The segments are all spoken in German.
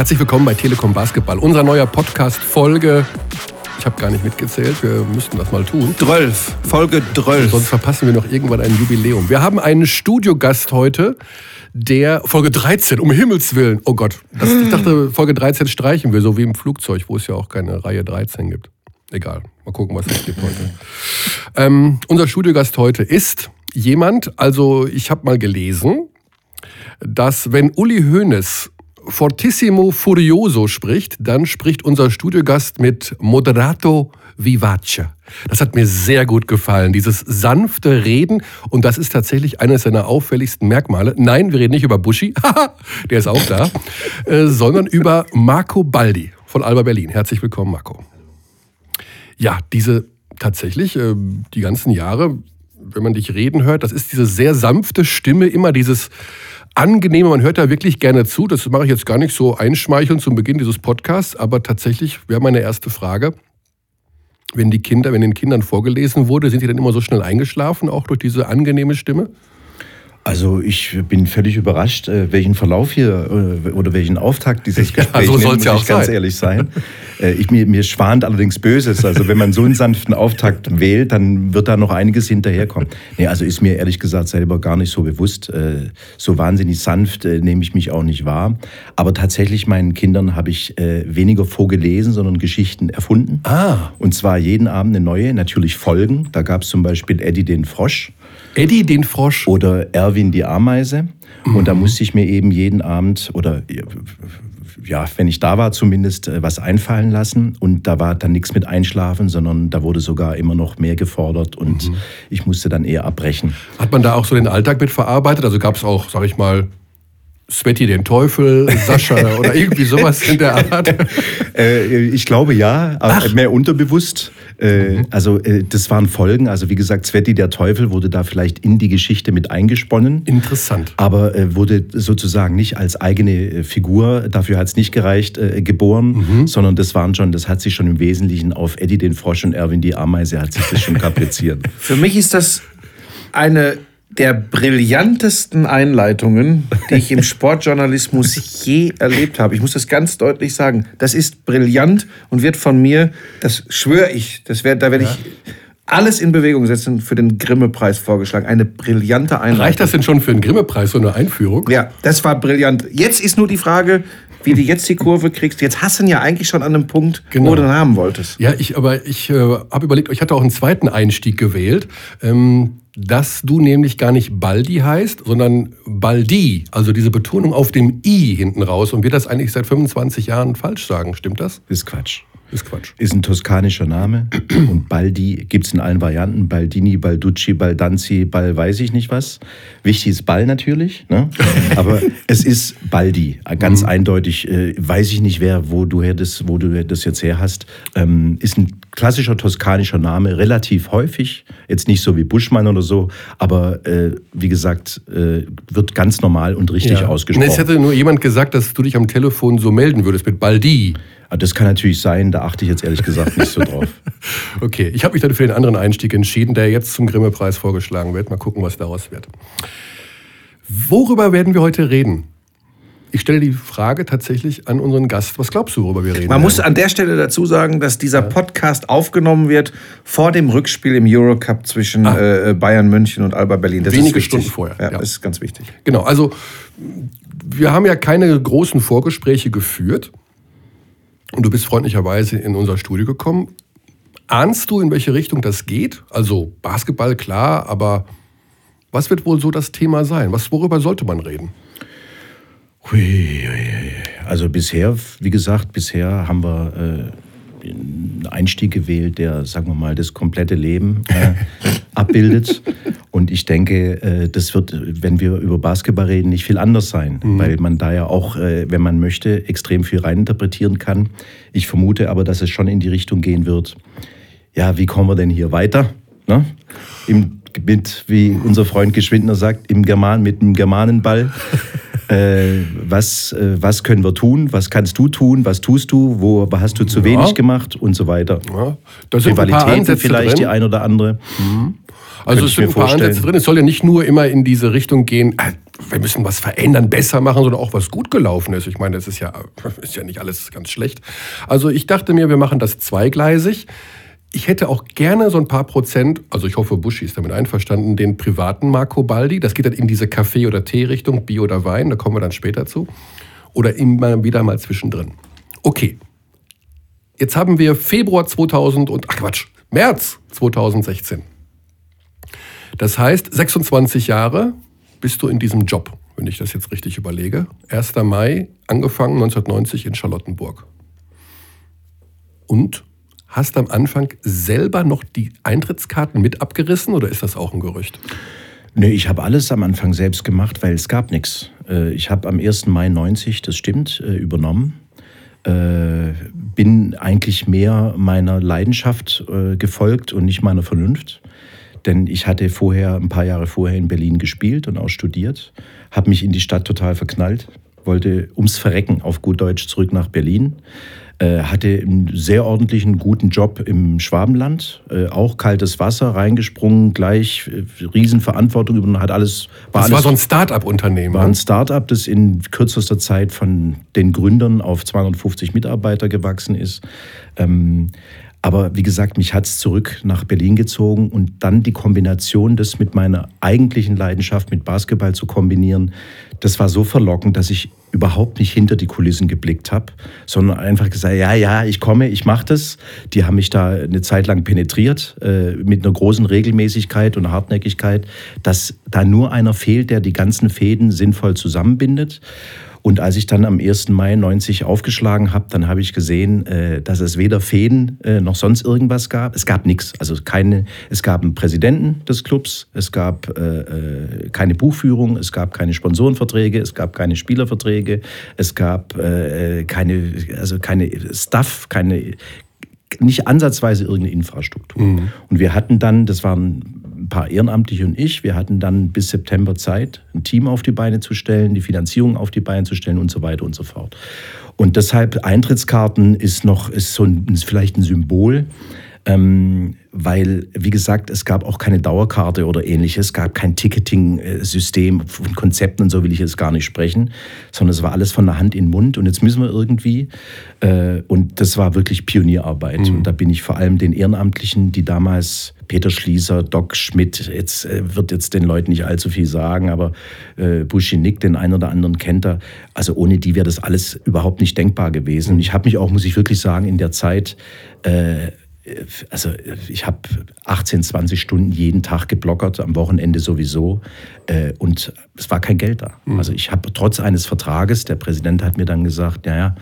Herzlich willkommen bei Telekom Basketball. Unser neuer Podcast Folge. Ich habe gar nicht mitgezählt, wir müssten das mal tun. 12, Folge 12. Sonst verpassen wir noch irgendwann ein Jubiläum. Wir haben einen Studiogast heute, der Folge 13, um Himmels Willen. Oh Gott, das, ich dachte, Folge 13 streichen wir, so wie im Flugzeug, wo es ja auch keine Reihe 13 gibt. Egal, mal gucken, was es gibt heute. Ähm, unser Studiogast heute ist jemand, also ich habe mal gelesen, dass wenn Uli Hoeneß Fortissimo Furioso spricht, dann spricht unser Studiogast mit Moderato Vivace. Das hat mir sehr gut gefallen, dieses sanfte Reden. Und das ist tatsächlich eines seiner auffälligsten Merkmale. Nein, wir reden nicht über Buschi, der ist auch da, äh, sondern über Marco Baldi von Alba Berlin. Herzlich willkommen, Marco. Ja, diese tatsächlich, äh, die ganzen Jahre, wenn man dich reden hört, das ist diese sehr sanfte Stimme, immer dieses angenehme, man hört da wirklich gerne zu. Das mache ich jetzt gar nicht so einschmeicheln zum Beginn dieses Podcasts, aber tatsächlich wäre meine erste Frage. Wenn die Kinder, wenn den Kindern vorgelesen wurde, sind die dann immer so schnell eingeschlafen, auch durch diese angenehme Stimme? Also ich bin völlig überrascht, äh, welchen Verlauf hier äh, oder welchen Auftakt dieses Gesprächs ja, so nimmt, muss ja auch ich ganz sein. ehrlich sein. Äh, ich, mir, mir schwant allerdings Böses. Also wenn man so einen sanften Auftakt wählt, dann wird da noch einiges hinterherkommen. Nee, also ist mir ehrlich gesagt selber gar nicht so bewusst. So wahnsinnig sanft nehme ich mich auch nicht wahr. Aber tatsächlich meinen Kindern habe ich weniger vorgelesen, sondern Geschichten erfunden. Ah. Und zwar jeden Abend eine neue, natürlich Folgen. Da gab es zum Beispiel Eddie den Frosch. Eddie den Frosch. Oder Erwin die Ameise. Und da musste ich mir eben jeden Abend oder ja, wenn ich da war, zumindest äh, was einfallen lassen. Und da war dann nichts mit Einschlafen, sondern da wurde sogar immer noch mehr gefordert und mhm. ich musste dann eher abbrechen. Hat man da auch so den Alltag mit verarbeitet? Also gab es auch, sag ich mal, Sveti den Teufel, Sascha oder irgendwie sowas in der Art? äh, ich glaube ja, aber Ach. mehr unterbewusst. Äh, mhm. Also äh, das waren Folgen. Also wie gesagt, Sveti der Teufel wurde da vielleicht in die Geschichte mit eingesponnen. Interessant. Aber äh, wurde sozusagen nicht als eigene äh, Figur, dafür hat es nicht gereicht, äh, geboren, mhm. sondern das waren schon, das hat sich schon im Wesentlichen auf Eddie den Frosch und Erwin die Ameise hat sich das schon kapriziert. Für mich ist das eine der brillantesten Einleitungen, die ich im Sportjournalismus je erlebt habe. Ich muss das ganz deutlich sagen. Das ist brillant und wird von mir, das schwöre ich, das werd, da werde ja. ich alles in Bewegung setzen für den Grimme-Preis vorgeschlagen. Eine brillante Einleitung. Reicht das denn schon für den Grimme-Preis, so eine Einführung? Ja, das war brillant. Jetzt ist nur die Frage, wie du jetzt die Kurve kriegst. Jetzt hast du ihn ja eigentlich schon an einem Punkt, genau. wo du ihn haben wolltest. Ja, ich, aber ich äh, habe überlegt, ich hatte auch einen zweiten Einstieg gewählt. Ähm, dass du nämlich gar nicht Baldi heißt, sondern Baldi, also diese Betonung auf dem I hinten raus und wir das eigentlich seit 25 Jahren falsch sagen. Stimmt das? Ist Quatsch. Ist Quatsch. Ist ein toskanischer Name und Baldi gibt es in allen Varianten. Baldini, Balducci, Baldanzi, Ball weiß ich nicht was. Wichtig ist Ball natürlich, ne? aber es ist Baldi. Ganz mhm. eindeutig, äh, weiß ich nicht, wer, wo du, das, wo du das jetzt her hast. Ähm, ist ein klassischer toskanischer Name, relativ häufig. Jetzt nicht so wie Buschmann oder so, aber äh, wie gesagt, äh, wird ganz normal und richtig ja. ausgesprochen. es hätte nur jemand gesagt, dass du dich am Telefon so melden würdest mit Baldi. Ah, das kann natürlich sein, da achte ich jetzt ehrlich gesagt nicht so drauf. okay, ich habe mich dann für den anderen Einstieg entschieden, der jetzt zum Grimme-Preis vorgeschlagen wird. Mal gucken, was daraus wird. Worüber werden wir heute reden? Ich stelle die Frage tatsächlich an unseren Gast. Was glaubst du, worüber wir reden? Man werden? muss an der Stelle dazu sagen, dass dieser Podcast aufgenommen wird vor dem Rückspiel im Eurocup zwischen ah. äh, Bayern München und Alba Berlin. Das Wenige Stunden vorher. Ja, ja, das ist ganz wichtig. Genau, also wir haben ja keine großen Vorgespräche geführt. Und du bist freundlicherweise in unser Studio gekommen. Ahnst du, in welche Richtung das geht? Also Basketball, klar, aber was wird wohl so das Thema sein? Was, worüber sollte man reden? Also bisher, wie gesagt, bisher haben wir äh, einen Einstieg gewählt, der, sagen wir mal, das komplette Leben äh, abbildet. Und ich denke, äh, das wird, wenn wir über Basketball reden, nicht viel anders sein, mhm. weil man da ja auch, äh, wenn man möchte, extrem viel reininterpretieren kann. Ich vermute aber, dass es schon in die Richtung gehen wird. Ja, wie kommen wir denn hier weiter? Ne? Im, mit, wie unser Freund Geschwindner sagt, im German, mit dem Germanenball. Äh, was, äh, was können wir tun? Was kannst du tun? Was tust du? Wo hast du zu ja. wenig gemacht? Und so weiter. Ja. Da sind Rivalitäten vielleicht drin. die ein oder andere. Mhm. Also es sind ein paar vorstellen. Ansätze drin. Es soll ja nicht nur immer in diese Richtung gehen, äh, wir müssen was verändern, besser machen, sondern auch was gut gelaufen ist. Ich meine, das ist ja, ist ja nicht alles ganz schlecht. Also ich dachte mir, wir machen das zweigleisig. Ich hätte auch gerne so ein paar Prozent, also ich hoffe, Buschi ist damit einverstanden, den privaten Marco Baldi. Das geht dann in diese Kaffee- oder Tee-Richtung, Bier oder Wein, da kommen wir dann später zu. Oder immer wieder mal zwischendrin. Okay. Jetzt haben wir Februar 2000 und, ach Quatsch, März 2016. Das heißt, 26 Jahre bist du in diesem Job, wenn ich das jetzt richtig überlege. 1. Mai, angefangen 1990 in Charlottenburg. Und hast am Anfang selber noch die Eintrittskarten mit abgerissen oder ist das auch ein Gerücht? Nee, ich habe alles am Anfang selbst gemacht, weil es gab nichts. Äh, ich habe am 1. Mai 90, das stimmt, äh, übernommen. Äh, bin eigentlich mehr meiner Leidenschaft gefolgt und nicht meiner Vernunft. Denn ich hatte vorher, ein paar Jahre vorher in Berlin gespielt und auch studiert, habe mich in die Stadt total verknallt, wollte ums Verrecken auf gut Deutsch zurück nach Berlin, hatte einen sehr ordentlichen, guten Job im Schwabenland, äh, auch kaltes Wasser, reingesprungen, gleich äh, Riesenverantwortung übernommen, hat alles. War das alles, war so ein Start-up-Unternehmen. War ein Start-up, das in kürzester Zeit von den Gründern auf 250 Mitarbeiter gewachsen ist. Ähm, aber wie gesagt, mich hat es zurück nach Berlin gezogen und dann die Kombination, das mit meiner eigentlichen Leidenschaft mit Basketball zu kombinieren, das war so verlockend, dass ich überhaupt nicht hinter die Kulissen geblickt habe, sondern einfach gesagt, ja, ja, ich komme, ich mache das. Die haben mich da eine Zeit lang penetriert äh, mit einer großen Regelmäßigkeit und Hartnäckigkeit, dass da nur einer fehlt, der die ganzen Fäden sinnvoll zusammenbindet. Und als ich dann am 1. Mai 90 aufgeschlagen habe, dann habe ich gesehen, äh, dass es weder Fäden äh, noch sonst irgendwas gab. Es gab nichts. Also keine, es gab einen Präsidenten des Clubs, es gab äh, keine Buchführung, es gab keine Sponsorenverträge, es gab keine Spielerverträge, es gab keine, also keine Stuff, keine, nicht ansatzweise irgendeine Infrastruktur. Mhm. Und wir hatten dann, das waren paar Ehrenamtliche und ich, wir hatten dann bis September Zeit, ein Team auf die Beine zu stellen, die Finanzierung auf die Beine zu stellen und so weiter und so fort. Und deshalb Eintrittskarten ist noch, ist so ein, ist vielleicht ein Symbol. Ähm, weil, wie gesagt, es gab auch keine Dauerkarte oder ähnliches, es gab kein Ticketing-System von Konzepten und so will ich jetzt gar nicht sprechen, sondern es war alles von der Hand in den Mund und jetzt müssen wir irgendwie, äh, und das war wirklich Pionierarbeit. Mhm. Und da bin ich vor allem den Ehrenamtlichen, die damals Peter Schließer, Doc Schmidt, jetzt äh, wird jetzt den Leuten nicht allzu viel sagen, aber äh, Buschi Nick, den einen oder anderen kennt er. Also ohne die wäre das alles überhaupt nicht denkbar gewesen. Mhm. Ich habe mich auch, muss ich wirklich sagen, in der Zeit äh, also ich habe 18, 20 Stunden jeden Tag geblockert, am Wochenende sowieso. Äh, und es war kein Geld da. Mhm. Also ich habe trotz eines Vertrages, der Präsident hat mir dann gesagt, naja,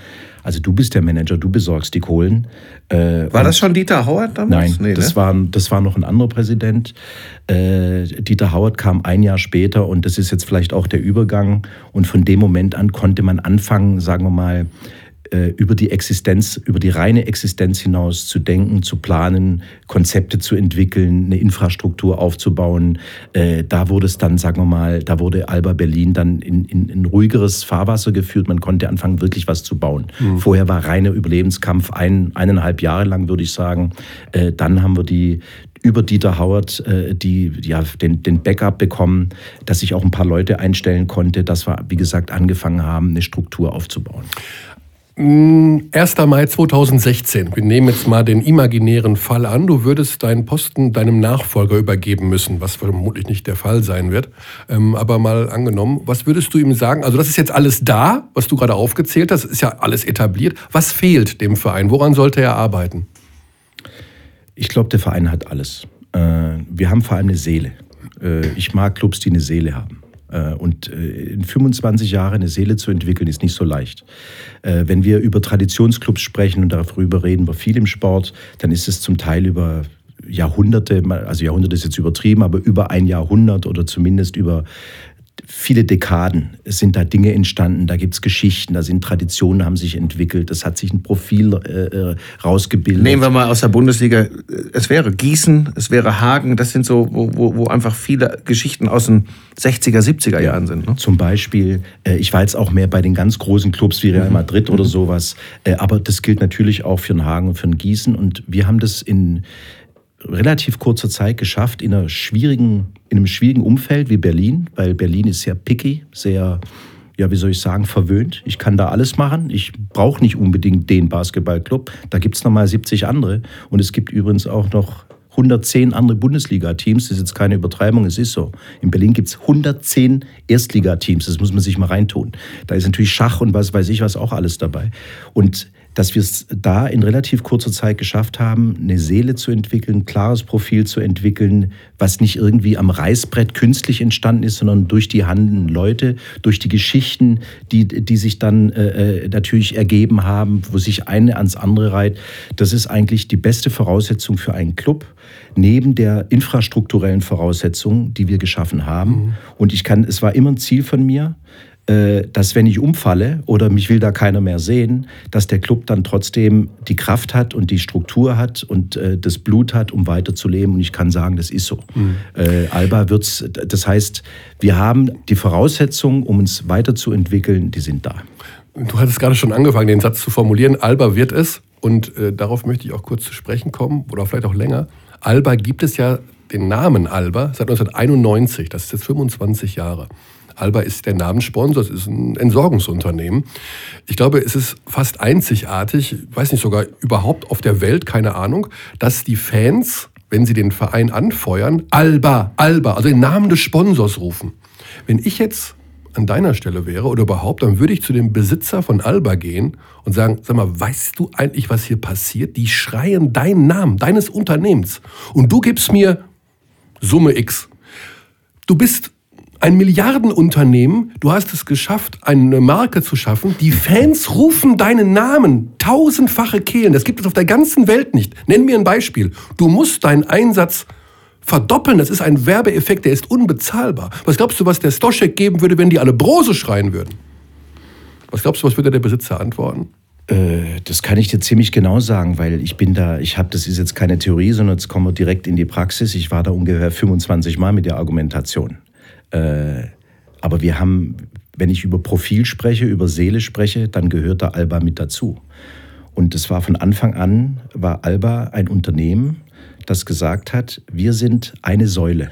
also du bist der Manager, du besorgst die Kohlen. Äh, war das schon Dieter Howard damals? Nein, nee, das, ne? war, das war noch ein anderer Präsident. Äh, Dieter Howard kam ein Jahr später und das ist jetzt vielleicht auch der Übergang. Und von dem Moment an konnte man anfangen, sagen wir mal, über die Existenz, über die reine Existenz hinaus zu denken, zu planen, Konzepte zu entwickeln, eine Infrastruktur aufzubauen. Äh, da wurde es dann, sagen wir mal, da wurde Alba Berlin dann in, in, in ruhigeres Fahrwasser geführt. Man konnte anfangen, wirklich was zu bauen. Mhm. Vorher war reiner Überlebenskampf ein, eineinhalb Jahre lang, würde ich sagen. Äh, dann haben wir die, über Dieter Howard die, ja, den, den Backup bekommen, dass ich auch ein paar Leute einstellen konnte, dass wir, wie gesagt, angefangen haben, eine Struktur aufzubauen. 1. Mai 2016. Wir nehmen jetzt mal den imaginären Fall an. Du würdest deinen Posten deinem Nachfolger übergeben müssen, was vermutlich nicht der Fall sein wird. Ähm, aber mal angenommen, was würdest du ihm sagen? Also das ist jetzt alles da, was du gerade aufgezählt hast, ist ja alles etabliert. Was fehlt dem Verein? Woran sollte er arbeiten? Ich glaube, der Verein hat alles. Äh, wir haben vor allem eine Seele. Äh, ich mag Clubs, die eine Seele haben. Äh, und äh, in 25 Jahren eine Seele zu entwickeln, ist nicht so leicht. Äh, wenn wir über Traditionsclubs sprechen und darüber reden wir viel im Sport, dann ist es zum Teil über Jahrhunderte, also Jahrhunderte ist jetzt übertrieben, aber über ein Jahrhundert oder zumindest über viele Dekaden sind da Dinge entstanden, da gibt es Geschichten, da sind Traditionen, haben sich entwickelt, es hat sich ein Profil äh, äh, rausgebildet. Nehmen wir mal aus der Bundesliga, es wäre Gießen, es wäre Hagen, das sind so, wo, wo, wo einfach viele Geschichten aus den 60er, 70er Jahren sind. Ne? Zum Beispiel, äh, ich war jetzt auch mehr bei den ganz großen Clubs wie Real mhm. Madrid mhm. oder sowas, äh, aber das gilt natürlich auch für den Hagen und für den Gießen und wir haben das in relativ kurzer Zeit geschafft, in, einer schwierigen, in einem schwierigen Umfeld wie Berlin, weil Berlin ist sehr picky, sehr, ja, wie soll ich sagen, verwöhnt. Ich kann da alles machen. Ich brauche nicht unbedingt den Basketballclub. Da gibt es nochmal 70 andere. Und es gibt übrigens auch noch 110 andere Bundesliga-Teams. Das ist jetzt keine Übertreibung, es ist so. In Berlin gibt es 110 Erstligateams. Das muss man sich mal reintun. Da ist natürlich Schach und was weiß ich was auch alles dabei. Und dass wir es da in relativ kurzer Zeit geschafft haben, eine Seele zu entwickeln, ein klares Profil zu entwickeln, was nicht irgendwie am Reißbrett künstlich entstanden ist, sondern durch die handelnden Leute, durch die Geschichten, die, die sich dann äh, äh, natürlich ergeben haben, wo sich eine ans andere reiht. Das ist eigentlich die beste Voraussetzung für einen Club, neben der infrastrukturellen Voraussetzung, die wir geschaffen haben. Mhm. Und ich kann, es war immer ein Ziel von mir, dass wenn ich umfalle oder mich will da keiner mehr sehen, dass der Club dann trotzdem die Kraft hat und die Struktur hat und äh, das Blut hat, um weiterzuleben. Und ich kann sagen, das ist so. Mhm. Äh, Alba wird's, das heißt, wir haben die Voraussetzungen, um uns weiterzuentwickeln, die sind da. Du hattest gerade schon angefangen, den Satz zu formulieren. Alba wird es. Und äh, darauf möchte ich auch kurz zu sprechen kommen oder vielleicht auch länger. Alba gibt es ja den Namen Alba seit 1991. Das ist jetzt 25 Jahre. Alba ist der Namenssponsor, es ist ein Entsorgungsunternehmen. Ich glaube, es ist fast einzigartig, weiß nicht sogar überhaupt auf der Welt, keine Ahnung, dass die Fans, wenn sie den Verein anfeuern, Alba, Alba, also den Namen des Sponsors rufen. Wenn ich jetzt an deiner Stelle wäre oder überhaupt, dann würde ich zu dem Besitzer von Alba gehen und sagen, sag mal, weißt du eigentlich, was hier passiert? Die schreien deinen Namen, deines Unternehmens und du gibst mir Summe X. Du bist ein Milliardenunternehmen, du hast es geschafft, eine Marke zu schaffen. Die Fans rufen deinen Namen, tausendfache Kehlen. Das gibt es auf der ganzen Welt nicht. Nenn mir ein Beispiel. Du musst deinen Einsatz verdoppeln. Das ist ein Werbeeffekt, der ist unbezahlbar. Was glaubst du, was der Stoschek geben würde, wenn die alle Brose schreien würden? Was glaubst du, was würde der Besitzer antworten? Äh, das kann ich dir ziemlich genau sagen, weil ich bin da, ich habe, das ist jetzt keine Theorie, sondern jetzt kommen wir direkt in die Praxis. Ich war da ungefähr 25 Mal mit der Argumentation. Äh, aber wir haben, wenn ich über Profil spreche, über Seele spreche, dann gehört da Alba mit dazu. Und es war von Anfang an, war Alba ein Unternehmen, das gesagt hat, wir sind eine Säule.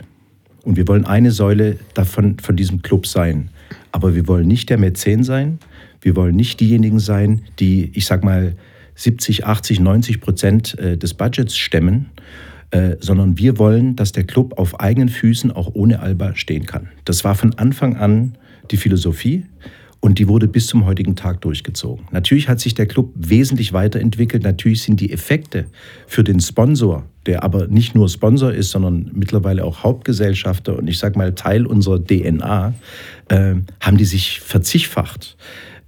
Und wir wollen eine Säule davon, von diesem Club sein. Aber wir wollen nicht der Mäzen sein. Wir wollen nicht diejenigen sein, die, ich sag mal, 70, 80, 90 Prozent äh, des Budgets stemmen, äh, sondern wir wollen, dass der Club auf eigenen Füßen auch ohne Alba stehen kann. Das war von Anfang an die Philosophie. Und die wurde bis zum heutigen Tag durchgezogen. Natürlich hat sich der Club wesentlich weiterentwickelt. Natürlich sind die Effekte für den Sponsor, der aber nicht nur Sponsor ist, sondern mittlerweile auch Hauptgesellschafter und ich sage mal Teil unserer DNA, äh, haben die sich verzigfacht.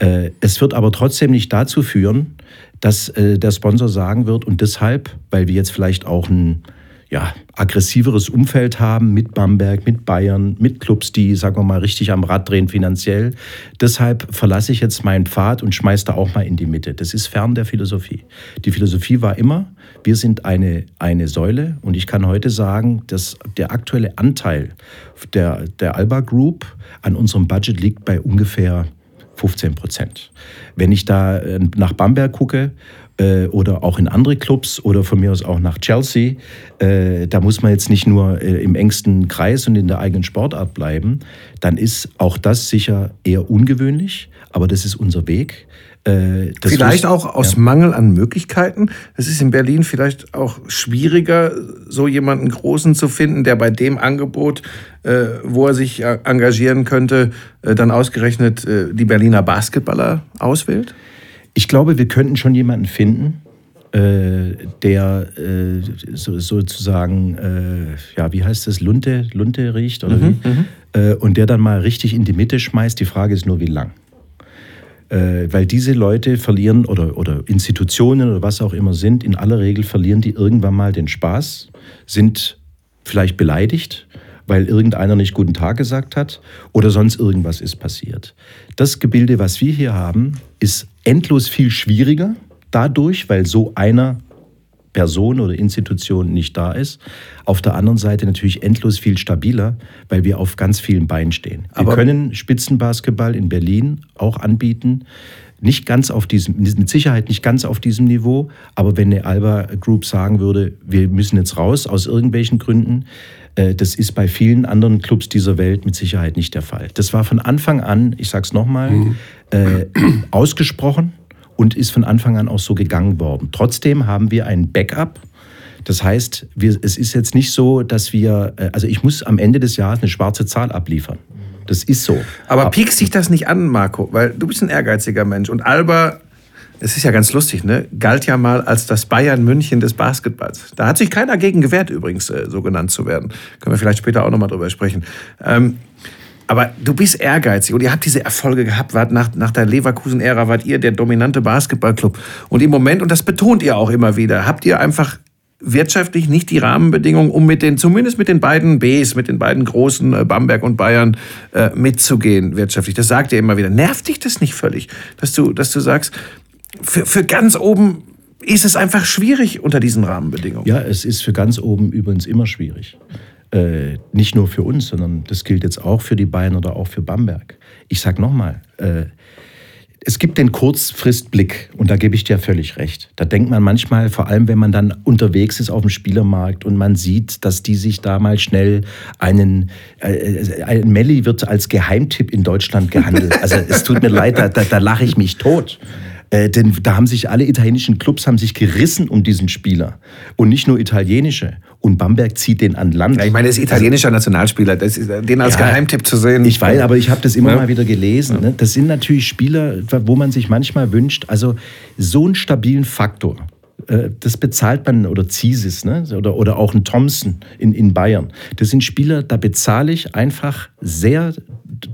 Äh, es wird aber trotzdem nicht dazu führen, dass äh, der Sponsor sagen wird und deshalb, weil wir jetzt vielleicht auch ein ja, aggressiveres Umfeld haben mit Bamberg, mit Bayern, mit Clubs, die, sagen wir mal, richtig am Rad drehen finanziell. Deshalb verlasse ich jetzt meinen Pfad und schmeiße da auch mal in die Mitte. Das ist fern der Philosophie. Die Philosophie war immer, wir sind eine, eine Säule und ich kann heute sagen, dass der aktuelle Anteil der, der Alba Group an unserem Budget liegt bei ungefähr 15 Prozent. Wenn ich da äh, nach Bamberg gucke äh, oder auch in andere Clubs oder von mir aus auch nach Chelsea, äh, da muss man jetzt nicht nur im engsten Kreis und in der eigenen Sportart bleiben, dann ist auch das sicher eher ungewöhnlich, aber das ist unser Weg. Äh, vielleicht auch aus ja. Mangel an Möglichkeiten. Es ist in Berlin vielleicht auch schwieriger, so jemanden Großen zu finden, der bei dem Angebot, äh, wo er sich äh, engagieren könnte, äh, dann ausgerechnet äh, die Berliner Basketballer auswählt? Ich glaube, wir könnten schon jemanden finden, äh, der so, sozusagen, ja, wie heißt das, Lunte, Lunte riecht oder mhm, wie? Mhm. und der dann mal richtig in die Mitte schmeißt. Die Frage ist nur, wie lang. Äh, weil diese Leute verlieren oder, oder Institutionen oder was auch immer sind, in aller Regel verlieren die irgendwann mal den Spaß, sind vielleicht beleidigt, weil irgendeiner nicht guten Tag gesagt hat oder sonst irgendwas ist passiert. Das Gebilde, was wir hier haben, ist endlos viel schwieriger dadurch, weil so einer Person oder Institution nicht da ist. Auf der anderen Seite natürlich endlos viel stabiler, weil wir auf ganz vielen Beinen stehen. Wir Aber können Spitzenbasketball in Berlin auch anbieten. Nicht ganz auf diesem, mit Sicherheit nicht ganz auf diesem Niveau, aber wenn eine Alba Group sagen würde, wir müssen jetzt raus aus irgendwelchen Gründen, äh, das ist bei vielen anderen Clubs dieser Welt mit Sicherheit nicht der Fall. Das war von Anfang an, ich sage es nochmal, mhm. äh, ausgesprochen und ist von Anfang an auch so gegangen worden. Trotzdem haben wir ein Backup. Das heißt, wir, es ist jetzt nicht so, dass wir, äh, also ich muss am Ende des Jahres eine schwarze Zahl abliefern. Das ist so. Aber piekst dich das nicht an, Marco? Weil du bist ein ehrgeiziger Mensch. Und Alba, es ist ja ganz lustig, ne? galt ja mal als das Bayern München des Basketballs. Da hat sich keiner gegen gewehrt, übrigens, äh, so genannt zu werden. Können wir vielleicht später auch nochmal drüber sprechen. Ähm, aber du bist ehrgeizig und ihr habt diese Erfolge gehabt. Wart nach, nach der Leverkusen-Ära wart ihr der dominante Basketballclub. Und im Moment, und das betont ihr auch immer wieder, habt ihr einfach wirtschaftlich nicht die Rahmenbedingungen, um mit den, zumindest mit den beiden Bs, mit den beiden großen äh, Bamberg und Bayern äh, mitzugehen wirtschaftlich. Das sagt ihr immer wieder. Nervt dich das nicht völlig, dass du, dass du sagst, für, für ganz oben ist es einfach schwierig unter diesen Rahmenbedingungen? Ja, es ist für ganz oben übrigens immer schwierig. Äh, nicht nur für uns, sondern das gilt jetzt auch für die Bayern oder auch für Bamberg. Ich sage nochmal, äh, es gibt den Kurzfristblick und da gebe ich dir völlig recht. Da denkt man manchmal, vor allem wenn man dann unterwegs ist auf dem Spielermarkt und man sieht, dass die sich da mal schnell einen, äh, ein Melli wird als Geheimtipp in Deutschland gehandelt. Also es tut mir leid, da, da, da lache ich mich tot. Äh, denn da haben sich alle italienischen Clubs haben sich gerissen um diesen Spieler. Und nicht nur italienische. Und Bamberg zieht den an Land. Ja, ich meine, das ist italienischer Nationalspieler. Das ist, den als ja, Geheimtipp zu sehen. Ich weiß, aber ich habe das immer ja. mal wieder gelesen. Ne? Das sind natürlich Spieler, wo man sich manchmal wünscht, also so einen stabilen Faktor äh, das bezahlt man, oder Zisis, ne? oder, oder auch ein Thompson in, in Bayern. Das sind Spieler, da bezahle ich einfach sehr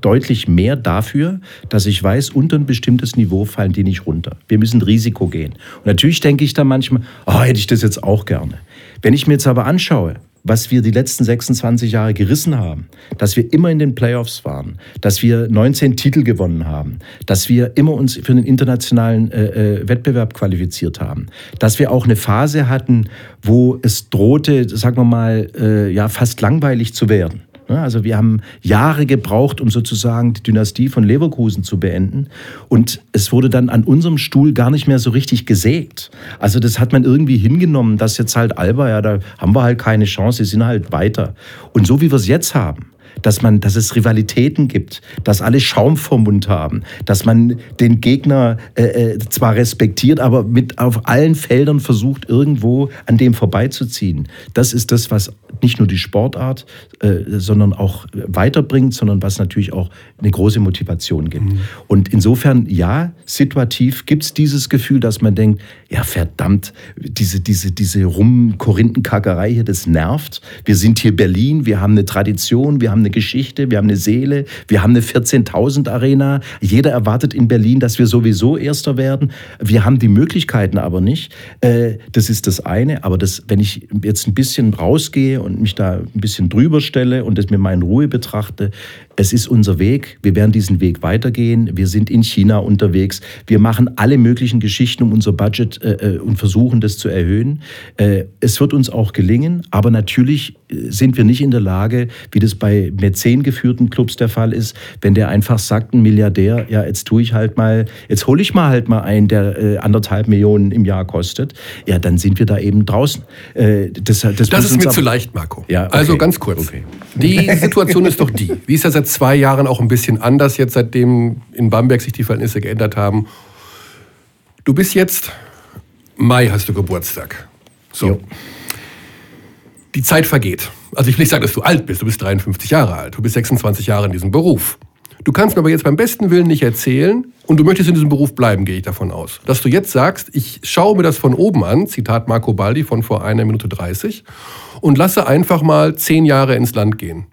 deutlich mehr dafür, dass ich weiß, unter ein bestimmtes Niveau fallen die nicht runter. Wir müssen Risiko gehen. Und natürlich denke ich da manchmal, oh, hätte ich das jetzt auch gerne. Wenn ich mir jetzt aber anschaue, was wir die letzten 26 Jahre gerissen haben, dass wir immer in den Playoffs waren, dass wir 19 Titel gewonnen haben, dass wir immer uns für den internationalen äh, äh, Wettbewerb qualifiziert haben, dass wir auch eine Phase hatten, wo es drohte, sagen wir mal, äh, ja fast langweilig zu werden. Ne? Also wir haben Jahre gebraucht, um sozusagen die Dynastie von Leverkusen zu beenden. Und es wurde dann an unserem Stuhl gar nicht mehr so richtig gesägt. Also das hat man irgendwie hingenommen, dass jetzt halt Alba, ja, da haben wir halt keine Chance, sie sind halt weiter. Und so wie wir es jetzt haben, dass man, dass es Rivalitäten gibt, dass alle Schaum vom Mund haben, dass man den Gegner äh, äh, zwar respektiert, aber mit auf allen Feldern versucht, irgendwo an dem vorbeizuziehen. Das ist das, was nicht nur die Sportart, äh, sondern auch weiterbringt, sondern was natürlich auch eine große Motivation gibt. Mhm. Und insofern, ja, situativ gibt es dieses Gefühl, dass man denkt, ja verdammt, diese, diese, diese Rum-Korinthenkackerei hier, das nervt. Wir sind hier Berlin, wir haben eine Tradition, wir haben eine Geschichte, wir haben eine Seele, wir haben eine 14.000 Arena. Jeder erwartet in Berlin, dass wir sowieso Erster werden. Wir haben die Möglichkeiten aber nicht. Äh, das ist das eine. Aber das, wenn ich jetzt ein bisschen rausgehe und mich da ein bisschen drüber stelle und das mir mal in Ruhe betrachte, es ist unser Weg. Wir werden diesen Weg weitergehen. Wir sind in China unterwegs. Wir machen alle möglichen Geschichten um unser Budget äh, äh und versuchen das zu erhöhen. Äh, es wird uns auch gelingen, aber natürlich äh, sind wir nicht in der Lage, wie das bei Mäzen geführten Clubs der Fall ist, wenn der einfach sagt, ein Milliardär, ja, jetzt tue ich halt mal, jetzt hole ich mal halt mal einen, der äh, anderthalb Millionen im Jahr kostet. Ja, dann sind wir da eben draußen. Äh, das, das, das ist mir zu leicht, Marco. Ja, okay. Also ganz kurz. Okay. Die Situation ist doch die. Wie ist das seit zwei Jahren auch ein bisschen anders, jetzt seitdem in Bamberg sich die Verhältnisse geändert haben? Du bist jetzt, Mai hast du Geburtstag. So. Jo. Die Zeit vergeht. Also ich will nicht sagen, dass du alt bist, du bist 53 Jahre alt, du bist 26 Jahre in diesem Beruf. Du kannst mir aber jetzt beim besten Willen nicht erzählen, und du möchtest in diesem Beruf bleiben, gehe ich davon aus, dass du jetzt sagst, ich schaue mir das von oben an, Zitat Marco Baldi von vor einer Minute 30, und lasse einfach mal zehn Jahre ins Land gehen.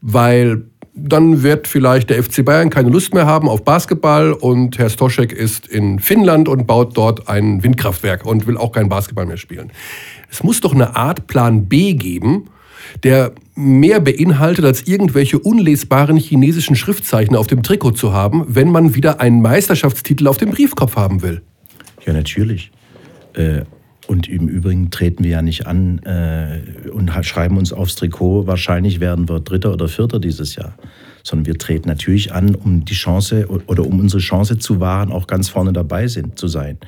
Weil dann wird vielleicht der FC Bayern keine Lust mehr haben auf Basketball und Herr Stoschek ist in Finnland und baut dort ein Windkraftwerk und will auch kein Basketball mehr spielen. Es muss doch eine Art Plan B geben, der mehr beinhaltet, als irgendwelche unlesbaren chinesischen Schriftzeichen auf dem Trikot zu haben, wenn man wieder einen Meisterschaftstitel auf dem Briefkopf haben will. Ja, natürlich. Äh, und im Übrigen treten wir ja nicht an äh, und schreiben uns aufs Trikot, wahrscheinlich werden wir Dritter oder Vierter dieses Jahr sondern wir treten natürlich an, um die Chance oder um unsere Chance zu wahren, auch ganz vorne dabei sind, zu sein.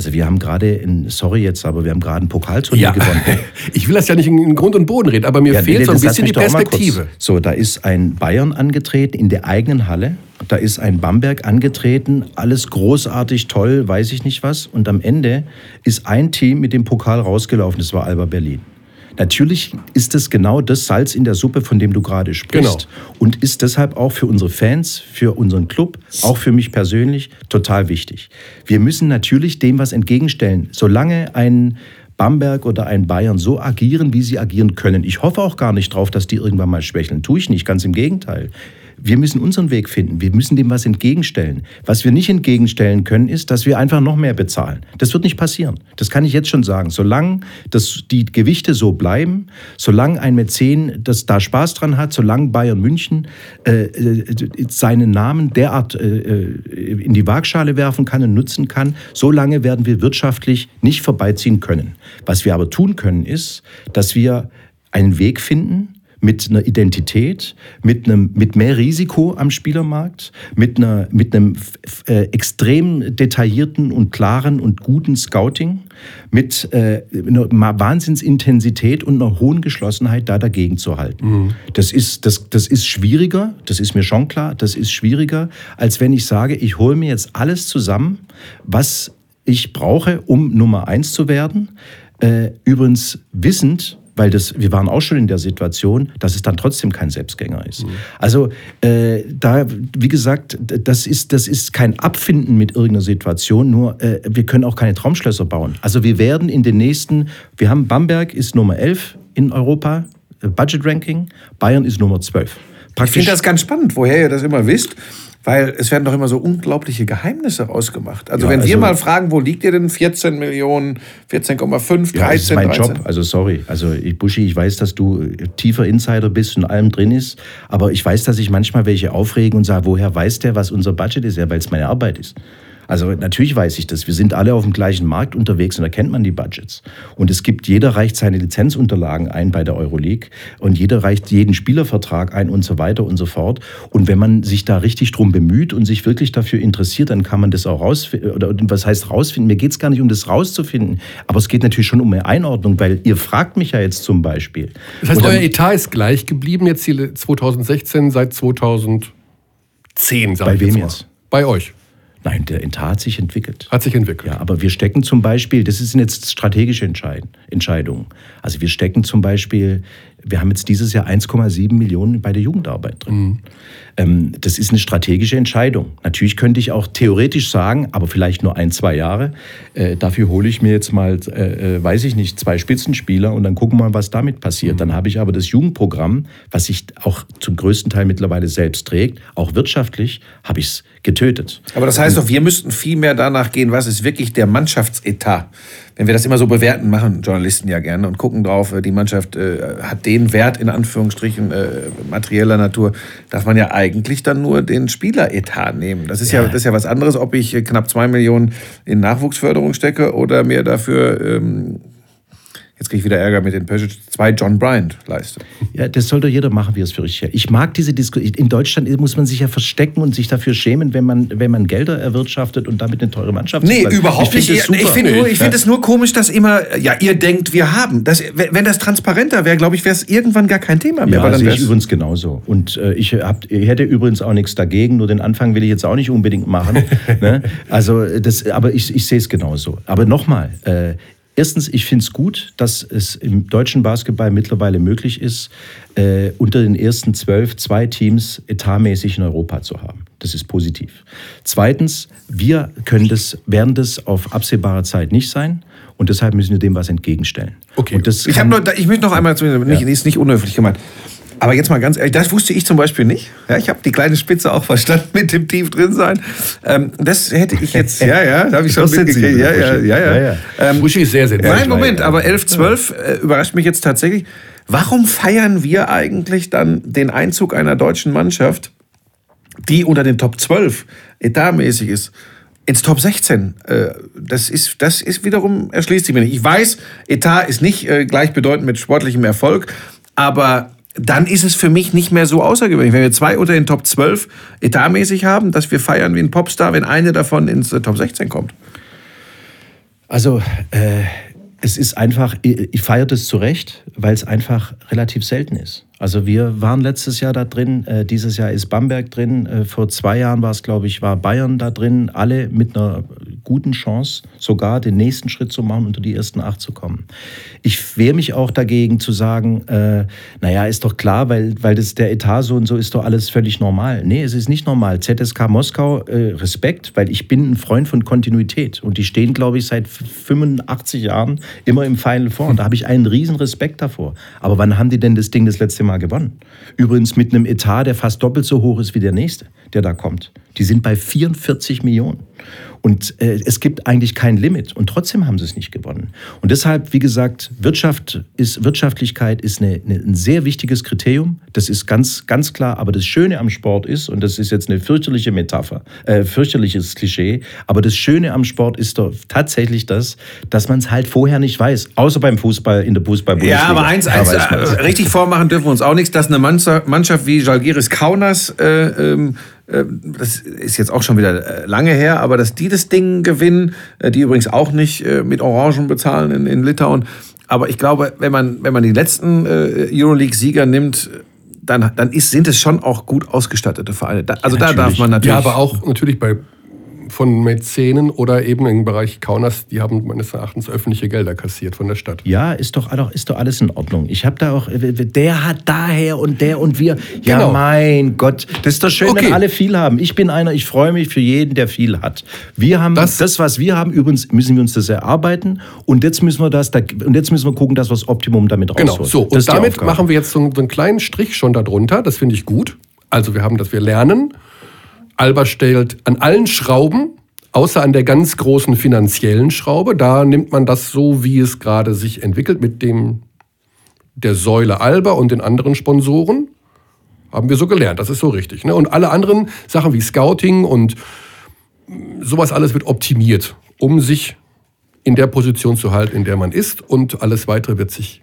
Also wir haben gerade, in, sorry jetzt, aber wir haben gerade ein Pokalturnier Ja, gewonnen. ich will das ja nicht in Grund und Boden reden, aber mir Ja, fehlt nee, so ein bisschen die. Perspektive. So, da ist ein Bayern angetreten in der eigenen Halle. Da ist ein Bamberg angetreten, alles großartig, toll, weiß ich nicht was. Und am Ende ist ein Team mit dem Pokal rausgelaufen, das war Alba Berlin. Natürlich ist es genau das Salz in der Suppe, von dem du gerade sprichst. Genau. Und ist deshalb auch für unsere Fans, für unseren Club, auch für mich persönlich total wichtig. Wir müssen natürlich dem was entgegenstellen. Solange ein Bamberg oder ein Bayern so agieren, wie sie agieren können. Ich hoffe auch gar nicht drauf, dass die irgendwann mal schwächeln. Tue ich nicht, ganz im Gegenteil. Wir müssen unseren Weg finden. Wir müssen dem was entgegenstellen. Was wir nicht entgegenstellen können, ist, dass wir einfach noch mehr bezahlen. Das wird nicht passieren. Das kann ich jetzt schon sagen. Solange das, die Gewichte so bleiben, solange ein Mäzen das da Spaß dran hat, solange Bayern München äh, äh, seinen Namen derart äh, äh, in die Waagschale werfen kann und nutzen kann, solange werden wir wirtschaftlich nicht vorbeiziehen können. Was wir aber tun können, ist, dass wir einen Weg finden, mit einer Identität, mit, einem, mit mehr Risiko am Spielermarkt, mit, einer, mit einem äh, extrem detaillierten und klaren und guten Scouting, mit äh, einer Wahnsinnsintensität und einer hohen Geschlossenheit da dagegen zu halten. Das, ist, das, das ist schwieriger, das ist mir schon klar, das ist schwieriger, als wenn ich sage, ich hole mir jetzt alles zusammen, was ich brauche, um Nummer eins zu werden. Äh, übrigens wissend, weil das, wir waren auch schon in der Situation, dass es dann trotzdem kein Selbstgänger ist. Also äh, da, wie gesagt, das ist, das ist kein Abfinden mit irgendeiner Situation, nur äh, wir können auch keine Traumschlösser bauen. Also wir werden in den nächsten, wir haben Bamberg ist Nummer 11 in Europa, äh, Budget Ranking, Bayern ist Nummer 12. Ich finde das ganz spannend, woher ihr das immer wisst. Weil es werden doch immer so unglaubliche Geheimnisse rausgemacht. Also Ja, wenn wir also- mal fragen, wo liegt ihr denn? 14 Millionen, 14,5, 13, Ja, das ist mein 13. Job. Also sorry. Also ich- Buschi, ich weiß, dass du tiefer Insider bist und allem drin ist. Aber ich weiß, dass ich manchmal welche aufregen und sage, woher weiß der, was unser Budget ist? Ja, weil es meine Arbeit ist. Also natürlich weiß ich das. Wir sind alle auf dem gleichen Markt unterwegs und da kennt man die Budgets. Und es gibt, jeder reicht seine Lizenzunterlagen ein bei der Euroleague und jeder reicht jeden Spielervertrag ein und so weiter und so fort. Und wenn man sich da richtig drum bemüht und sich wirklich dafür interessiert, dann kann man das auch rausfinden. Oder was heißt rausfinden? Mir geht es gar nicht um das rauszufinden. Aber es geht natürlich schon um eine Einordnung, weil ihr fragt mich ja jetzt zum Beispiel. Das heißt, dann- euer Etat ist gleich geblieben jetzt hier 2016 seit 2010, sag Bei ich wem mal. jetzt? Bei euch. Nein, der Etat hat sich entwickelt. Hat sich entwickelt. Ja, aber wir stecken zum Beispiel, das sind jetzt strategische Entscheid Entscheidungen. Also wir stecken zum Beispiel, wir haben jetzt dieses Jahr 1,7 Millionen bei der Jugendarbeit drin. Ähm, das ist eine strategische Entscheidung. Natürlich könnte ich auch theoretisch sagen, aber vielleicht nur ein, zwei Jahre. Äh, dafür hole ich mir jetzt mal, äh, äh, weiß ich nicht, zwei Spitzenspieler und dann gucken wir mal, was damit passiert. Dann habe ich aber das Jugendprogramm, was sich auch zum größten Teil mittlerweile selbst trägt, auch wirtschaftlich, habe ich es getötet. Aber das heißt doch, wir müssten viel mehr danach gehen, was ist wirklich der Mannschaftsetat. Wenn wir das immer so bewerten, machen Journalisten ja gerne und gucken drauf, äh, die Mannschaft äh, hat den Wert in Anführungsstrichen äh, materieller Natur, darf man ja eigentlich dann nur den Spieleretat nehmen. Das ist ja, das ist ja was anderes, ob ich äh, knapp zwei Millionen in Nachwuchsförderung stecke oder mir dafür, ähm, jetzt kriege ich wieder Ärger mit den Peugeot, zwei John Bryant leiste. Ja, das soll doch jeder machen, wie er es für richtig hält. Ich mag diese Diskussion. In Deutschland muss man sich ja verstecken und sich dafür schämen, wenn man, wenn man Gelder erwirtschaftet und damit eine teure Mannschaft Nee, zulässt. überhaupt ich nicht. Ich finde nur- ich finde es nur komisch, dass immer, ja, ihr denkt, wir haben. Das, wenn das transparenter wäre, glaube ich, wäre es irgendwann gar kein Thema mehr. Ja, weil dann sehe ich übrigens genauso. Und äh, ich, hab, ich hätte übrigens auch nichts dagegen, nur den Anfang will ich jetzt auch nicht unbedingt machen. ne? Also das, aber ich, ich sehe es genauso. Aber nochmal, äh, erstens, ich finde es gut, dass es im deutschen Basketball mittlerweile möglich ist, äh, unter den ersten zwölf zwei Teams etatmäßig in Europa zu haben. Das ist positiv. Zweitens, wir können das, werden das auf absehbare Zeit nicht sein. Und deshalb müssen wir dem was entgegenstellen. Okay. Ich, kann- nur, ich möchte noch einmal, nicht, ist nicht unhöflich gemeint. Aber jetzt mal ganz ehrlich, das wusste ich zum Beispiel nicht. Ja, ich habe die kleine Spitze auch verstanden mit dem tief drin sein. Ähm, das hätte ich jetzt, ja, ja, da habe ich schon mitgekriegt. Ja, ja, ja, ja. Ja, ja. Ähm, ist sehr, sehr Nein. Moment, aber 11, 12 äh, überrascht mich jetzt tatsächlich. Warum feiern wir eigentlich dann den Einzug einer deutschen Mannschaft, die unter den Top 12 etatmäßig ist, ins Top 16? Äh, das, ist, das ist wiederum, erschließt sich mir nicht. Ich weiß, Etat ist nicht äh, gleichbedeutend mit sportlichem Erfolg, aber dann ist es für mich nicht mehr so außergewöhnlich. Wenn wir zwei unter den Top 12 etatmäßig haben, dass wir feiern wie ein Popstar, wenn eine davon ins äh, Top 16 kommt. Also, äh, es ist einfach, ich, ich feiere das zu Recht, weil es einfach relativ selten ist. Also wir waren letztes Jahr da drin, äh, dieses Jahr ist Bamberg drin, äh, vor zwei Jahren war es, glaube ich, war Bayern da drin, alle mit einer guten Chance, sogar den nächsten Schritt zu machen, unter die ersten acht zu kommen. Ich wehre mich auch dagegen zu sagen, äh, naja, ist doch klar, weil, weil das der Etat so und so ist doch alles völlig normal. Nee, es ist nicht normal. ZSK Moskau, äh, Respekt, weil ich bin ein Freund von Kontinuität und die stehen, glaube ich, seit 85 Jahren immer im Final Four und da habe ich einen riesen Respekt davor. Aber wann haben die denn das Ding das letzte Mal Mal gewonnen. Übrigens mit einem Etat, der fast doppelt so hoch ist wie der nächste, der da kommt. Die sind bei 44 Millionen. Und äh, es gibt eigentlich kein Limit. Und trotzdem haben sie es nicht gewonnen. Und deshalb, wie gesagt, Wirtschaft ist, Wirtschaftlichkeit ist eine, eine, ein sehr wichtiges Kriterium. Das ist ganz, ganz klar. Aber das Schöne am Sport ist, und das ist jetzt eine fürchterliche Metapher, äh, fürchterliches Klischee, aber das Schöne am Sport ist doch tatsächlich das, dass man es halt vorher nicht weiß. Außer beim Fußball, in der Fußball-Bundesliga. Ja, aber eins, eins äh, richtig vormachen dürfen wir uns auch nichts, dass eine Mannschaft wie Jalgiris Kaunas äh, ähm, äh, das ist jetzt auch schon wieder äh, lange her, aber dass die das Ding gewinnen, äh, die übrigens auch nicht mit Orangen bezahlen in, in Litauen. Aber ich glaube, wenn man, wenn man die letzten Euroleague-Sieger nimmt, dann, dann ist, sind es schon auch gut ausgestattete Vereine. also ja, da darf man natürlich. Ja, aber auch natürlich bei von Mäzenen oder eben im Bereich Kaunas, die haben meines Erachtens öffentliche Gelder kassiert von der Stadt. Ja, ist doch, ist doch alles in Ordnung. Ich habe da auch, der hat daher und der und wir. Ja, genau. mein Gott, das ist doch schön, okay. wenn alle viel haben. Ich bin einer, ich freue mich für jeden, der viel hat. Wir haben das, das, was wir haben, übrigens müssen wir uns das erarbeiten und jetzt müssen wir das, und jetzt müssen wir gucken, dass wir das Optimum damit rausholen. Genau, so. Und damit machen wir jetzt so einen kleinen Strich schon darunter. Das finde ich gut. Also wir haben, dass wir lernen Alba stellt an allen Schrauben, außer an der ganz großen finanziellen Schraube, da nimmt man das so, wie es gerade sich entwickelt, mit dem der Säule Alba und den anderen Sponsoren. Haben wir so gelernt, das ist so richtig. Ne? Und alle anderen Sachen wie Scouting und sowas alles wird optimiert, um sich in der Position zu halten, in der man ist. Und alles weitere wird sich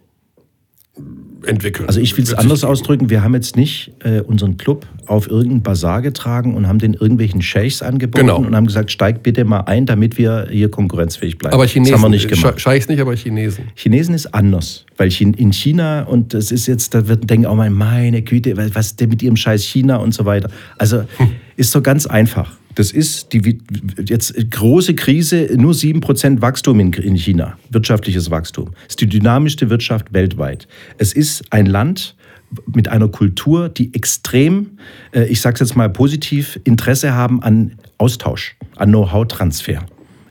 entwickeln. Also ich will es anders ausdrücken. Wir haben jetzt nicht äh, unseren Club auf irgendeinen Bazar getragen und haben den irgendwelchen Sheikhs angeboten genau. und haben gesagt, steigt bitte mal ein, damit wir hier konkurrenzfähig bleiben. Aber Chinesen, das haben wir nicht gemacht. Scheichs nicht, aber Chinesen. Chinesen ist anders, weil in China und das ist jetzt, da wird denken auch mal, meine Güte, was denn mit ihrem Scheiß China und so weiter. Also hm. ist so ganz einfach. Das ist die jetzt große Krise, nur 7% Wachstum in, in China, wirtschaftliches Wachstum. Es ist die dynamischste Wirtschaft weltweit. Es ist ein Land, mit einer Kultur, die extrem, äh, ich sage es jetzt mal positiv, Interesse haben an Austausch, an Know-how-Transfer.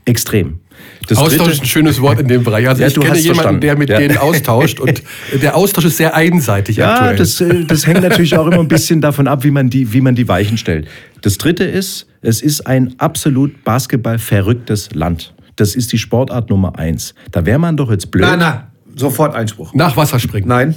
Extrem. Das Austausch dritte, ist ein schönes Wort in dem Bereich. Also ja, ich kenne jemanden, verstanden. der mit ja. denen austauscht und der Austausch ist sehr einseitig ja, aktuell. Das, äh, das hängt natürlich auch immer ein bisschen davon ab, wie man, die, wie man die Weichen stellt. Das dritte ist, es ist ein absolut basketballverrücktes Land. Das ist die Sportart Nummer eins. Da wäre man doch jetzt blöd. Nein, nein, sofort Einspruch. Nach Wasserspringen. Nein.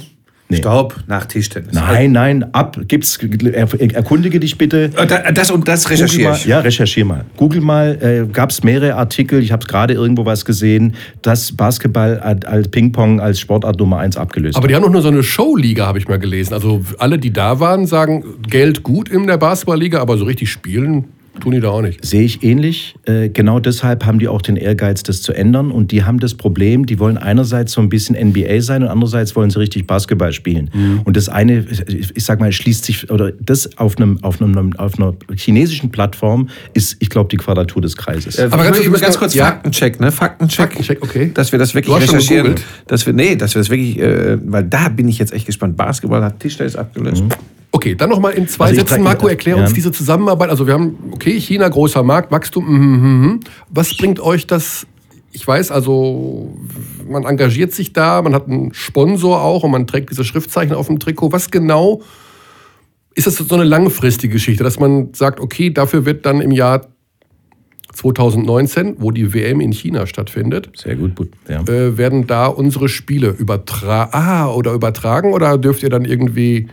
Nee. Stopp, nach Tischtennis. Nein, nein, ab, gibt's, erkundige dich bitte. Äh, das und das recherchiere ich. Ja, recherchiere mal. Google mal, äh, gab es mehrere Artikel, ich habe gerade irgendwo was gesehen, dass Basketball als Ping-Pong als Sportart Nummer eins abgelöst Aber die haben doch nur so eine Showliga, habe ich mal gelesen. Also alle, die da waren, sagen, Geld gut in der Basketballliga, aber so richtig spielen Tun die da auch nicht. Sehe ich ähnlich. Äh, genau deshalb haben die auch den Ehrgeiz, das zu ändern. Und die haben das Problem, die wollen einerseits so ein bisschen NBA sein und andererseits wollen sie richtig Basketball spielen. Mhm. Und das eine, ich sag mal, schließt sich, oder das auf, einem, auf, einem, auf einer chinesischen Plattform ist, ich glaube, die Quadratur des Kreises. Äh, Aber ganz, ganz kurz ja. Faktencheck, ne? Faktencheck. Faktencheck, okay. Dass wir das wirklich recherchieren. Dass wir, nee, dass wir das wirklich, äh, weil da bin ich jetzt echt gespannt. Basketball hat Tischtennis abgelöst. Mhm. Okay, dann nochmal in zwei also Sätzen, Marco, erklär uns ja. diese Zusammenarbeit. Also wir haben, okay, China, großer Markt, Wachstum. Mm, mm, mm. Was bringt euch das? Ich weiß, also man engagiert sich da, man hat einen Sponsor auch und man trägt diese Schriftzeichen auf dem Trikot. Was genau ist das so eine langfristige Geschichte, dass man sagt, okay, dafür wird dann im Jahr 2019, wo die WM in China stattfindet, sehr gut, ja. äh, werden da unsere Spiele übertragen ah, oder übertragen oder dürft ihr dann irgendwie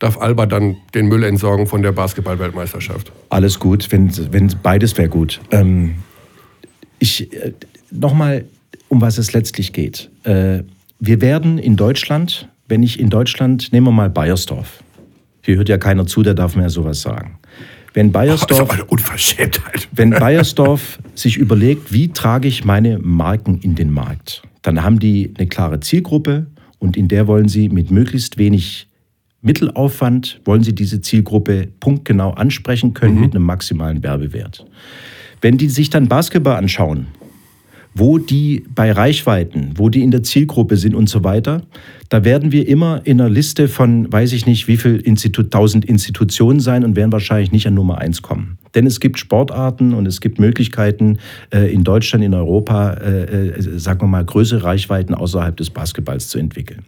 darf Alba dann den Müll entsorgen von der Basketball-Weltmeisterschaft. Alles gut, wenn, wenn beides wäre gut. Ähm, ich äh, nochmal, um was es letztlich geht. Äh, wir werden in Deutschland wenn ich in Deutschland, nehmen wir mal Bayersdorf. Hier hört ja keiner zu, der darf mir sowas sagen. Wenn Bayersdorf, wenn Bayersdorf sich überlegt, wie trage ich meine Marken in den Markt, dann haben die eine klare Zielgruppe und in der wollen sie mit möglichst wenig Mittelaufwand, wollen sie diese Zielgruppe punktgenau ansprechen können mit einem maximalen Werbewert. Wenn die sich dann Basketball anschauen, wo die bei Reichweiten, wo die in der Zielgruppe sind und so weiter, da werden wir immer in einer Liste von, weiß ich nicht, wie viel Institu tausend Institutionen sein und werden wahrscheinlich nicht an Nummer eins kommen. Denn es gibt Sportarten und es gibt Möglichkeiten äh, in Deutschland, in Europa, äh, äh, sagen wir mal, größere Reichweiten außerhalb des Basketballs zu entwickeln.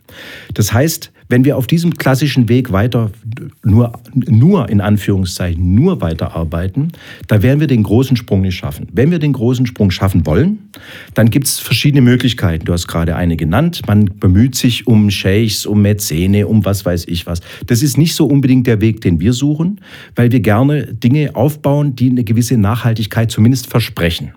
Das heißt, wenn wir auf diesem klassischen Weg weiter nur, nur in Anführungszeichen nur weiterarbeiten, da werden wir den großen Sprung nicht schaffen. Wenn wir den großen Sprung schaffen wollen, dann gibt es verschiedene Möglichkeiten. Du hast gerade eine genannt. Man bemüht sich um Sheikhs, um Mäzene, um was weiß ich was. Das ist nicht so unbedingt der Weg, den wir suchen, weil wir gerne Dinge aufbauen, die eine gewisse Nachhaltigkeit zumindest versprechen.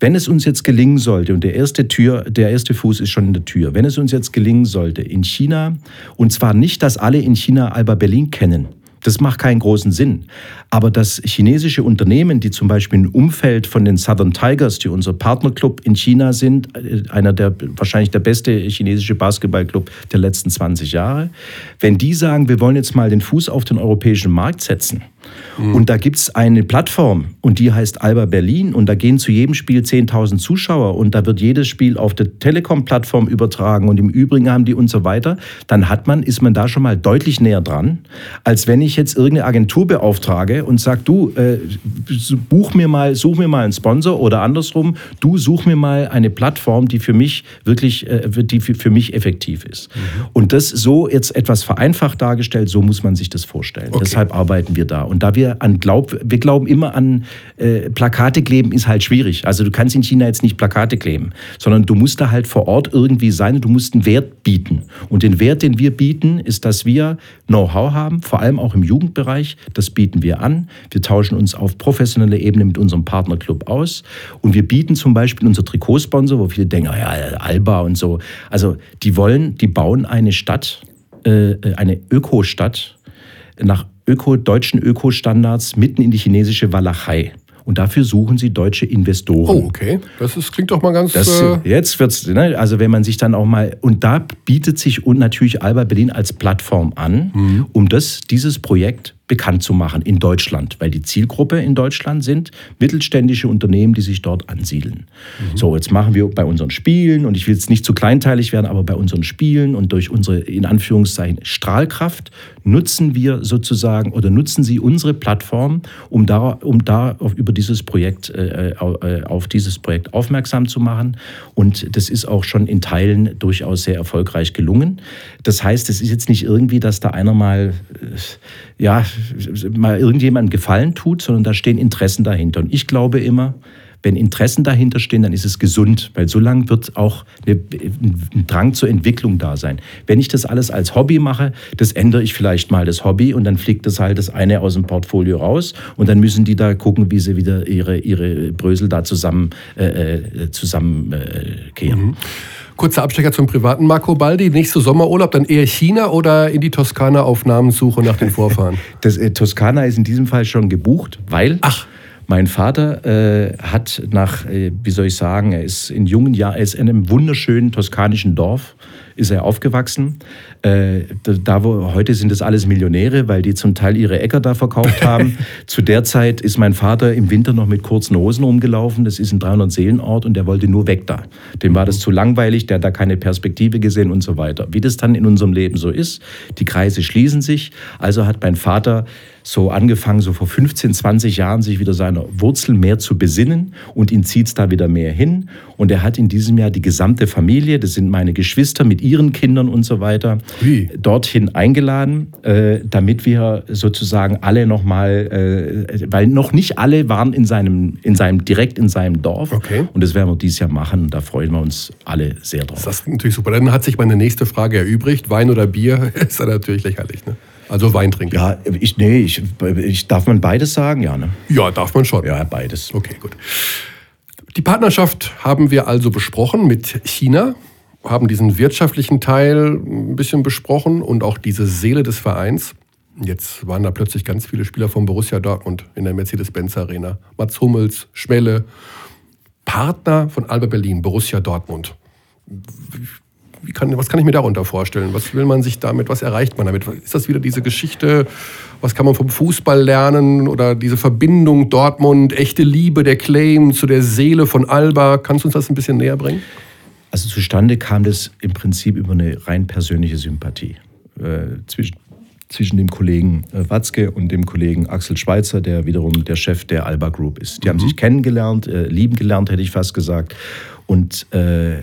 Wenn es uns jetzt gelingen sollte, und der erste Tür, der erste Fuß ist schon in der Tür, wenn es uns jetzt gelingen sollte, in China, und zwar nicht, dass alle in China Alba Berlin kennen, das macht keinen großen Sinn. Aber dass chinesische Unternehmen, die zum Beispiel im Umfeld von den Southern Tigers, die unser Partnerclub in China sind, äh, einer der wahrscheinlich der beste chinesische Basketballclub der letzten 20 Jahre, wenn die sagen, wir wollen jetzt mal den Fuß auf den europäischen Markt setzen, und da gibt es eine Plattform und die heißt Alba Berlin und da gehen zu jedem Spiel 10.000 Zuschauer und da wird jedes Spiel auf der Telekom-Plattform übertragen und im Übrigen haben die und so weiter, dann hat man, ist man da schon mal deutlich näher dran, als wenn ich jetzt irgendeine Agentur beauftrage und sage, du, äh, buch mir mal, such mir mal einen Sponsor oder andersrum, du such mir mal eine Plattform, die für mich wirklich, äh, die für, für mich effektiv ist. Und das so jetzt etwas vereinfacht dargestellt, so muss man sich das vorstellen. Okay. Deshalb arbeiten wir da. Und da wir an Glaub, wir glauben immer an äh, Plakate kleben ist halt schwierig. Also du kannst in China jetzt nicht Plakate kleben, sondern du musst da halt vor Ort irgendwie sein und du musst einen Wert bieten. Und den Wert, den wir bieten, ist, dass wir Know-how haben, vor allem auch im Jugendbereich. Das bieten wir an. Wir tauschen uns auf professioneller Ebene mit unserem Partnerclub aus. Und wir bieten zum Beispiel unser Trikotsponsor, wo viele denken, ja, Alba und so. Also die wollen, die bauen eine Stadt, äh, eine Ökostadt nach Öko, deutschen Ökostandards mitten in die chinesische Walachei. Und dafür suchen sie deutsche Investoren. Oh, okay. Das ist, klingt doch mal ganz. Das, äh, jetzt wird's, ne, also wenn man sich dann auch mal, und da bietet sich und natürlich Alba Berlin als Plattform an, Mhm. um das, dieses Projekt bekannt zu machen in Deutschland, weil die Zielgruppe in Deutschland sind mittelständische Unternehmen, die sich dort ansiedeln. Mhm. So, jetzt machen wir bei unseren Spielen, und ich will jetzt nicht zu kleinteilig werden, aber bei unseren Spielen und durch unsere, in Anführungszeichen, Strahlkraft nutzen wir sozusagen oder nutzen sie unsere Plattform, um da, um da auf, über dieses Projekt, äh, au- äh, auf dieses Projekt aufmerksam zu machen. Und das ist auch schon in Teilen durchaus sehr erfolgreich gelungen. Das heißt, es ist jetzt nicht irgendwie, dass da einer mal, äh, ja, mal irgendjemandem Gefallen tut, sondern da stehen Interessen dahinter. Und ich glaube immer, wenn Interessen dahinter stehen, dann ist es gesund, weil so lange wird auch ein Drang zur Entwicklung da sein. Wenn ich das alles als Hobby mache, das ändere ich vielleicht mal das Hobby und dann fliegt das halt das eine aus dem Portfolio raus und dann müssen die da gucken, wie sie wieder ihre, ihre Brösel da zusammen, äh, äh, zusammen äh, kehren. Kurzer Abstecher zum privaten Marco Baldi. Nächster Sommerurlaub dann eher China oder in die Toskana auf Namenssuche nach den Vorfahren? Das äh, Toskana ist in diesem Fall schon gebucht, weil Ach. mein Vater äh, hat nach, äh, wie soll ich sagen, er ist in jungen Jahren, er ist in einem wunderschönen toskanischen Dorf, ist er aufgewachsen. Äh, da, wo heute sind das alles Millionäre, weil die zum Teil ihre Äcker da verkauft haben. Zu der Zeit ist mein Vater im Winter noch mit kurzen Hosen rumgelaufen. Das ist ein 300-Seelen-Ort und der wollte nur weg da. Dem war das zu langweilig, der hat da keine Perspektive gesehen und so weiter. Wie das dann in unserem Leben so ist, die Kreise schließen sich. Also hat mein Vater so angefangen, so vor 15, 20 Jahren, sich wieder seiner Wurzeln mehr zu besinnen und ihn zieht es da wieder mehr hin. Und er hat in diesem Jahr die gesamte Familie, das sind meine Geschwister mit ihren Kindern und so weiter, Hui. dorthin eingeladen, äh, damit wir sozusagen alle nochmal, äh, weil noch nicht alle waren in seinem, in seinem, direkt in seinem Dorf. Okay. Und das werden wir dieses Jahr machen und da freuen wir uns alle sehr drauf. Das ist natürlich super. Dann hat sich meine nächste Frage erübrigt. Wein oder Bier ist dann natürlich lächerlich. Ne? Also Wein trinken. Ja, ich, nee, ich, ich, darf man beides sagen? Ja, ne? ja, darf man schon. Ja, beides. Okay, gut. Die Partnerschaft haben wir also besprochen mit China. haben diesen wirtschaftlichen Teil ein bisschen besprochen und auch diese Seele des Vereins. Jetzt waren da plötzlich ganz viele Spieler von Borussia Dortmund in der Mercedes-Benz Arena. Mats Hummels, Schmelle, Partner von Alba Berlin, Borussia Dortmund. Kann, was kann ich mir darunter vorstellen? Was will man sich damit, was erreicht man damit? Ist das wieder diese Geschichte, was kann man vom Fußball lernen oder diese Verbindung Dortmund, echte Liebe, der Claim zu der Seele von Alba? Kannst du uns das ein bisschen näher bringen? Also zustande kam das im Prinzip über eine rein persönliche Sympathie äh, zwischen, zwischen dem Kollegen äh, Watzke und dem Kollegen Axel Schweitzer, der wiederum der Chef der Alba Group ist. Die mhm. haben sich kennengelernt, äh, lieben gelernt, hätte ich fast gesagt. Und äh,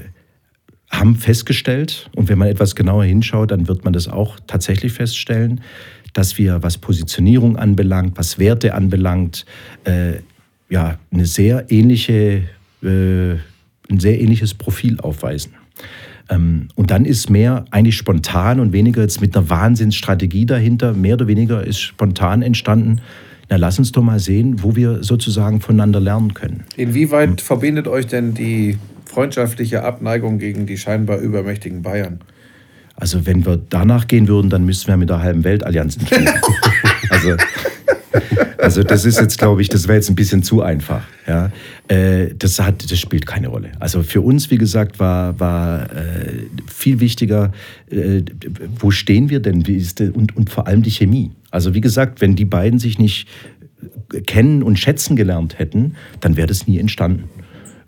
haben festgestellt, und wenn man etwas genauer hinschaut, dann wird man das auch tatsächlich feststellen, dass wir, was Positionierung anbelangt, was Werte anbelangt, äh, ja, eine sehr ähnliche äh, ein sehr ähnliches Profil aufweisen. Ähm, und dann ist mehr eigentlich spontan und weniger jetzt mit einer Wahnsinnsstrategie dahinter, mehr oder weniger ist spontan entstanden. Na, lass uns doch mal sehen, wo wir sozusagen voneinander lernen können. Inwieweit verbindet euch denn die freundschaftliche Abneigung gegen die scheinbar übermächtigen Bayern? Also wenn wir danach gehen würden, dann müssten wir mit der halben Welt Allianzen schließen. also also das ist jetzt, glaube ich, das wäre jetzt ein bisschen zu einfach. Ja. Äh, das, hat, das spielt keine Rolle. Also für uns, wie gesagt, war, war äh, viel wichtiger, äh, wo stehen wir denn? Wie ist der, und, und vor allem die Chemie. Also wie gesagt, wenn die beiden sich nicht kennen und schätzen gelernt hätten, dann wäre das nie entstanden.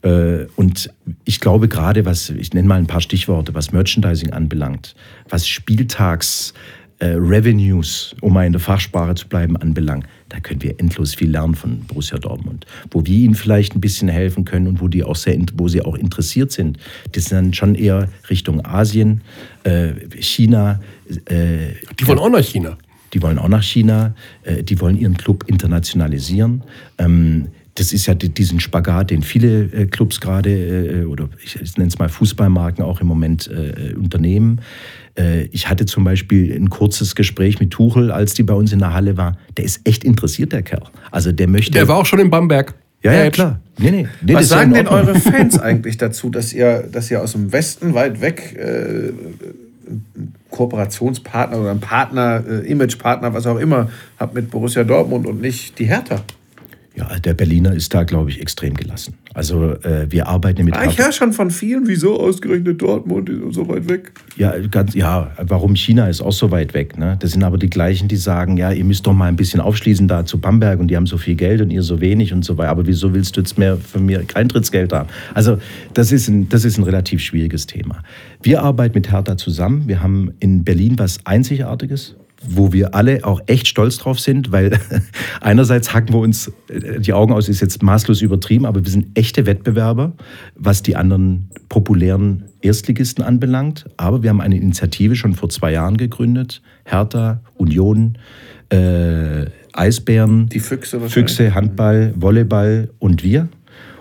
Äh, und ich glaube gerade, was, ich nenne mal ein paar Stichworte, was Merchandising anbelangt, was Spieltags äh, Revenues, um mal in der Fachsprache zu bleiben, anbelangt, da können wir endlos viel lernen von Borussia Dortmund. Wo wir ihnen vielleicht ein bisschen helfen können und wo, die auch sehr, wo sie auch interessiert sind, das sind dann schon eher Richtung Asien, äh, China. Die wollen auch nach China. Die wollen auch nach China. Die wollen ihren Club internationalisieren. Das ist ja diesen Spagat, den viele äh, Clubs gerade, äh, oder ich nenne es mal Fußballmarken auch im Moment äh, unternehmen. Ich hatte zum Beispiel ein kurzes Gespräch mit Tuchel, als die bei uns in der Halle war. Der ist echt interessiert, der Kerl. Also der möchte. Der war auch schon in Bamberg. Ja, ja, klar. Nee, nee. nee Was sagen denn eure Fans eigentlich dazu, dass ihr, dass ihr aus dem Westen weit weg äh, Kooperationspartner oder einen Partner, äh, Imagepartner, was auch immer, habt mit Borussia Dortmund und nicht die Hertha? Ja, der Berliner ist da, glaube ich, extrem gelassen. Also äh, wir arbeiten mit. Ah, ich höre schon von vielen, wieso ausgerechnet Dortmund ist so weit weg. Ja, ganz, ja, warum China ist auch so weit weg. Ne? Das sind aber die gleichen, die sagen, ja, ihr müsst doch mal ein bisschen aufschließen da zu Bamberg und die haben so viel Geld und ihr so wenig und so weiter. Aber wieso willst du jetzt mehr von mir Eintrittsgeld haben? Also das ist ein, das ist ein relativ schwieriges Thema. Wir arbeiten mit Hertha zusammen. Wir haben in Berlin was Einzigartiges wo wir alle auch echt stolz drauf sind, weil einerseits hacken wir uns äh, die Augen aus, ist jetzt maßlos übertrieben, aber wir sind echte Wettbewerber, was die anderen populären Erstligisten anbelangt. Aber wir haben eine Initiative schon vor zwei Jahren gegründet, Hertha, Union, äh, Eisbären, die Füchse, Füchse, Handball, Volleyball und wir.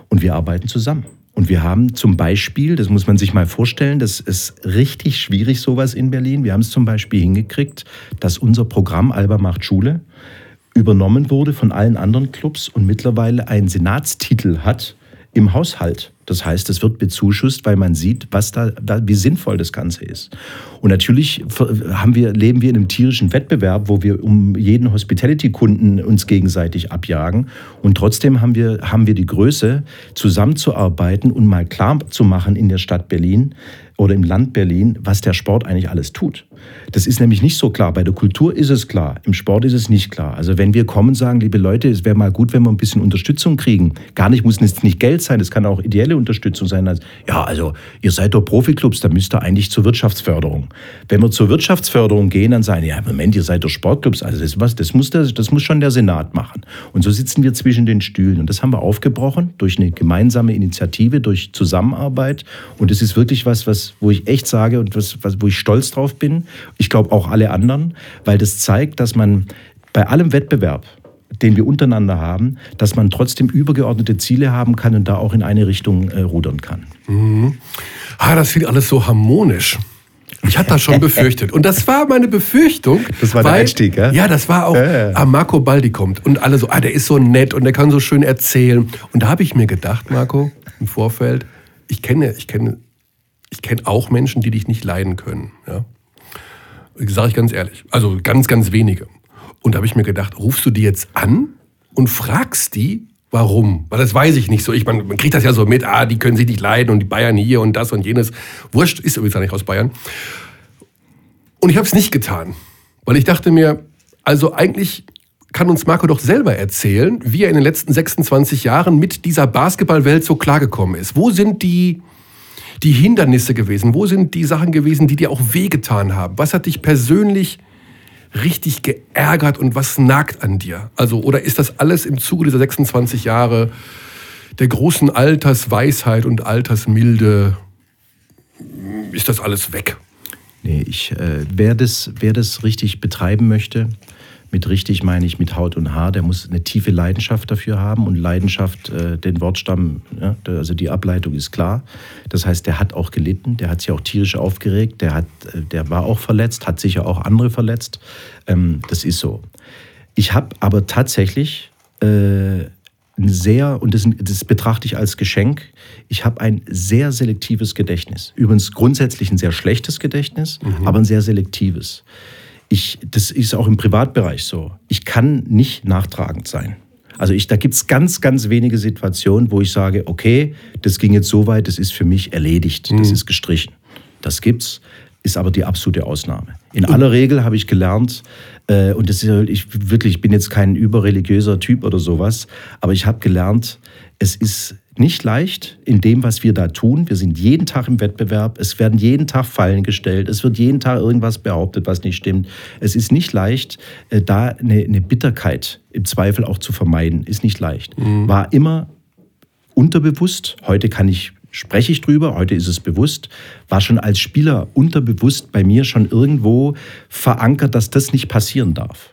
Und wir arbeiten zusammen. Und wir haben zum Beispiel, das muss man sich mal vorstellen, das ist richtig schwierig, sowas in Berlin. Wir haben es zum Beispiel hingekriegt, dass unser Programm Alba macht Schule übernommen wurde von allen anderen Clubs und mittlerweile einen Senatstitel hat im Haushalt. Das heißt, es wird bezuschusst, weil man sieht, was da, wie sinnvoll das Ganze ist. Und natürlich haben wir, leben wir in einem tierischen Wettbewerb, wo wir um jeden Hospitality-Kunden uns gegenseitig abjagen. Und trotzdem haben wir, haben wir die Größe, zusammenzuarbeiten und mal klar zu machen in der Stadt Berlin, oder im Land Berlin, was der Sport eigentlich alles tut. Das ist nämlich nicht so klar. Bei der Kultur ist es klar, im Sport ist es nicht klar. Also wenn wir kommen und sagen, liebe Leute, es wäre mal gut, wenn wir ein bisschen Unterstützung kriegen. Gar nicht, muss es nicht Geld sein, es kann auch ideelle Unterstützung sein. Also, ja, also ihr seid doch Profiklubs, da müsst ihr eigentlich zur Wirtschaftsförderung. Wenn wir zur Wirtschaftsförderung gehen, dann sagen, ja, Moment, ihr seid doch Sportclubs. Also das, was, das, muss der, das muss schon der Senat machen. Und so sitzen wir zwischen den Stühlen. Und das haben wir aufgebrochen durch eine gemeinsame Initiative, durch Zusammenarbeit. Und es ist wirklich was, was wo ich echt sage und was, was, wo ich stolz drauf bin. Ich glaube auch alle anderen, weil das zeigt, dass man bei allem Wettbewerb, den wir untereinander haben, dass man trotzdem übergeordnete Ziele haben kann und da auch in eine Richtung äh, rudern kann. Mhm. Ah, das klingt alles so harmonisch. Ich hatte das schon befürchtet. Und das war meine Befürchtung. Das war weil, der Einstieg, ja? Ja, das war auch, äh. ah, Marco Baldi kommt. Und alle so, ah, der ist so nett und der kann so schön erzählen. Und da habe ich mir gedacht, Marco, im Vorfeld, ich kenne, ich kenne ich kenne auch Menschen, die dich nicht leiden können. Ja? Sage ich ganz ehrlich. Also ganz, ganz wenige. Und da habe ich mir gedacht, rufst du die jetzt an und fragst die, warum? Weil das weiß ich nicht so. Ich, man, man kriegt das ja so mit, ah, die können sich nicht leiden und die Bayern hier und das und jenes. Wurscht, ist übrigens ja nicht aus Bayern. Und ich habe es nicht getan. Weil ich dachte mir, also eigentlich kann uns Marco doch selber erzählen, wie er in den letzten 26 Jahren mit dieser Basketballwelt so klargekommen ist. Wo sind die, die Hindernisse gewesen? Wo sind die Sachen gewesen, die dir auch wehgetan haben? Was hat dich persönlich richtig geärgert und was nagt an dir? Also, oder ist das alles im Zuge dieser 26 Jahre der großen Altersweisheit und Altersmilde, ist das alles weg? Nee, ich, äh, wer, das, wer das richtig betreiben möchte, mit richtig meine ich mit Haut und Haar, der muss eine tiefe Leidenschaft dafür haben und Leidenschaft, äh, den Wortstamm, ja, also die Ableitung ist klar. Das heißt, der hat auch gelitten, der hat sich auch tierisch aufgeregt, der, hat, äh, der war auch verletzt, hat sicher auch andere verletzt. Ähm, das ist so. Ich habe aber tatsächlich äh, ein sehr, und das, das, betrachte ich als Geschenk, ich habe ein sehr selektives Gedächtnis. Übrigens grundsätzlich ein sehr schlechtes Gedächtnis, mhm. aber ein sehr selektives ich, das ist auch im Privatbereich so. Ich kann nicht nachtragend sein. Also ich, da gibt es ganz, ganz wenige Situationen, wo ich sage, okay, das ging jetzt so weit, das ist für mich erledigt, das mhm. ist gestrichen. Das gibt's, ist aber die absolute Ausnahme. In aller Regel habe ich gelernt, äh, und das ist ich wirklich, ich bin jetzt kein überreligiöser Typ oder sowas, aber ich habe gelernt, es ist nicht leicht in dem, was wir da tun. Wir sind jeden Tag im Wettbewerb. Es werden jeden Tag Fallen gestellt. Es wird jeden Tag irgendwas behauptet, was nicht stimmt. Es ist nicht leicht, äh, da eine, eine Bitterkeit im Zweifel auch zu vermeiden. Ist nicht leicht. Mhm. War immer unterbewusst. Heute kann ich spreche ich drüber, heute ist es bewusst, war schon als Spieler unterbewusst bei mir schon irgendwo verankert, dass das nicht passieren darf.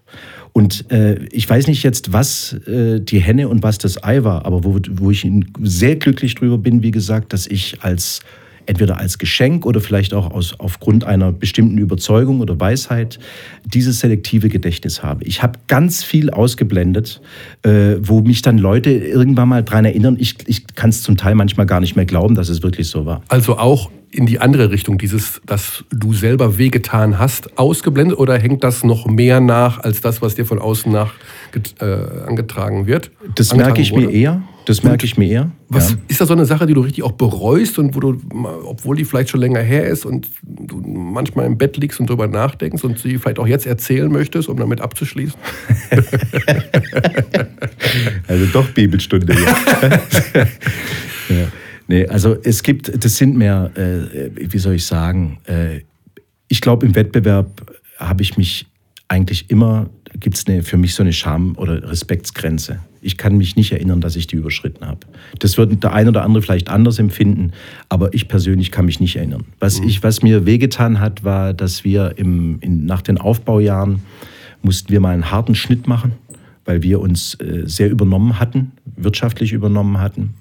Und äh, ich weiß nicht jetzt, was äh, die Henne und was das Ei war, aber wo, wo ich sehr glücklich drüber bin, wie gesagt, dass ich als entweder als Geschenk oder vielleicht auch aus, aufgrund einer bestimmten Überzeugung oder Weisheit dieses selektive Gedächtnis habe. Ich habe ganz viel ausgeblendet, äh, wo mich dann Leute irgendwann mal dran erinnern. Ich, ich kann es zum Teil manchmal gar nicht mehr glauben, dass es wirklich so war. Also auch in die andere Richtung, dieses, dass du selber wehgetan hast, ausgeblendet oder hängt das noch mehr nach als das, was dir von außen nach äh, angetragen wird? Das merke ich wurde? mir eher. Das merke ich mir eher. Was, ja. Ist das so eine Sache, die du richtig auch bereust und wo du, obwohl die vielleicht schon länger her ist und du manchmal im Bett liegst und darüber nachdenkst und sie vielleicht auch jetzt erzählen möchtest, um damit abzuschließen? also doch Bibelstunde. Ja. Nee, also es gibt, das sind mehr, äh, wie soll ich sagen, äh, ich glaube, im Wettbewerb habe ich mich eigentlich immer, gibt es für mich so eine Scham- oder Respektsgrenze. Ich kann mich nicht erinnern, dass ich die überschritten habe. Das wird der ein oder andere vielleicht anders empfinden, aber ich persönlich kann mich nicht erinnern. Was, mhm. ich, was mir wehgetan hat, war, dass wir im, in, nach den Aufbaujahren mussten wir mal einen harten Schnitt machen, weil wir uns äh, sehr übernommen hatten, wirtschaftlich übernommen hatten.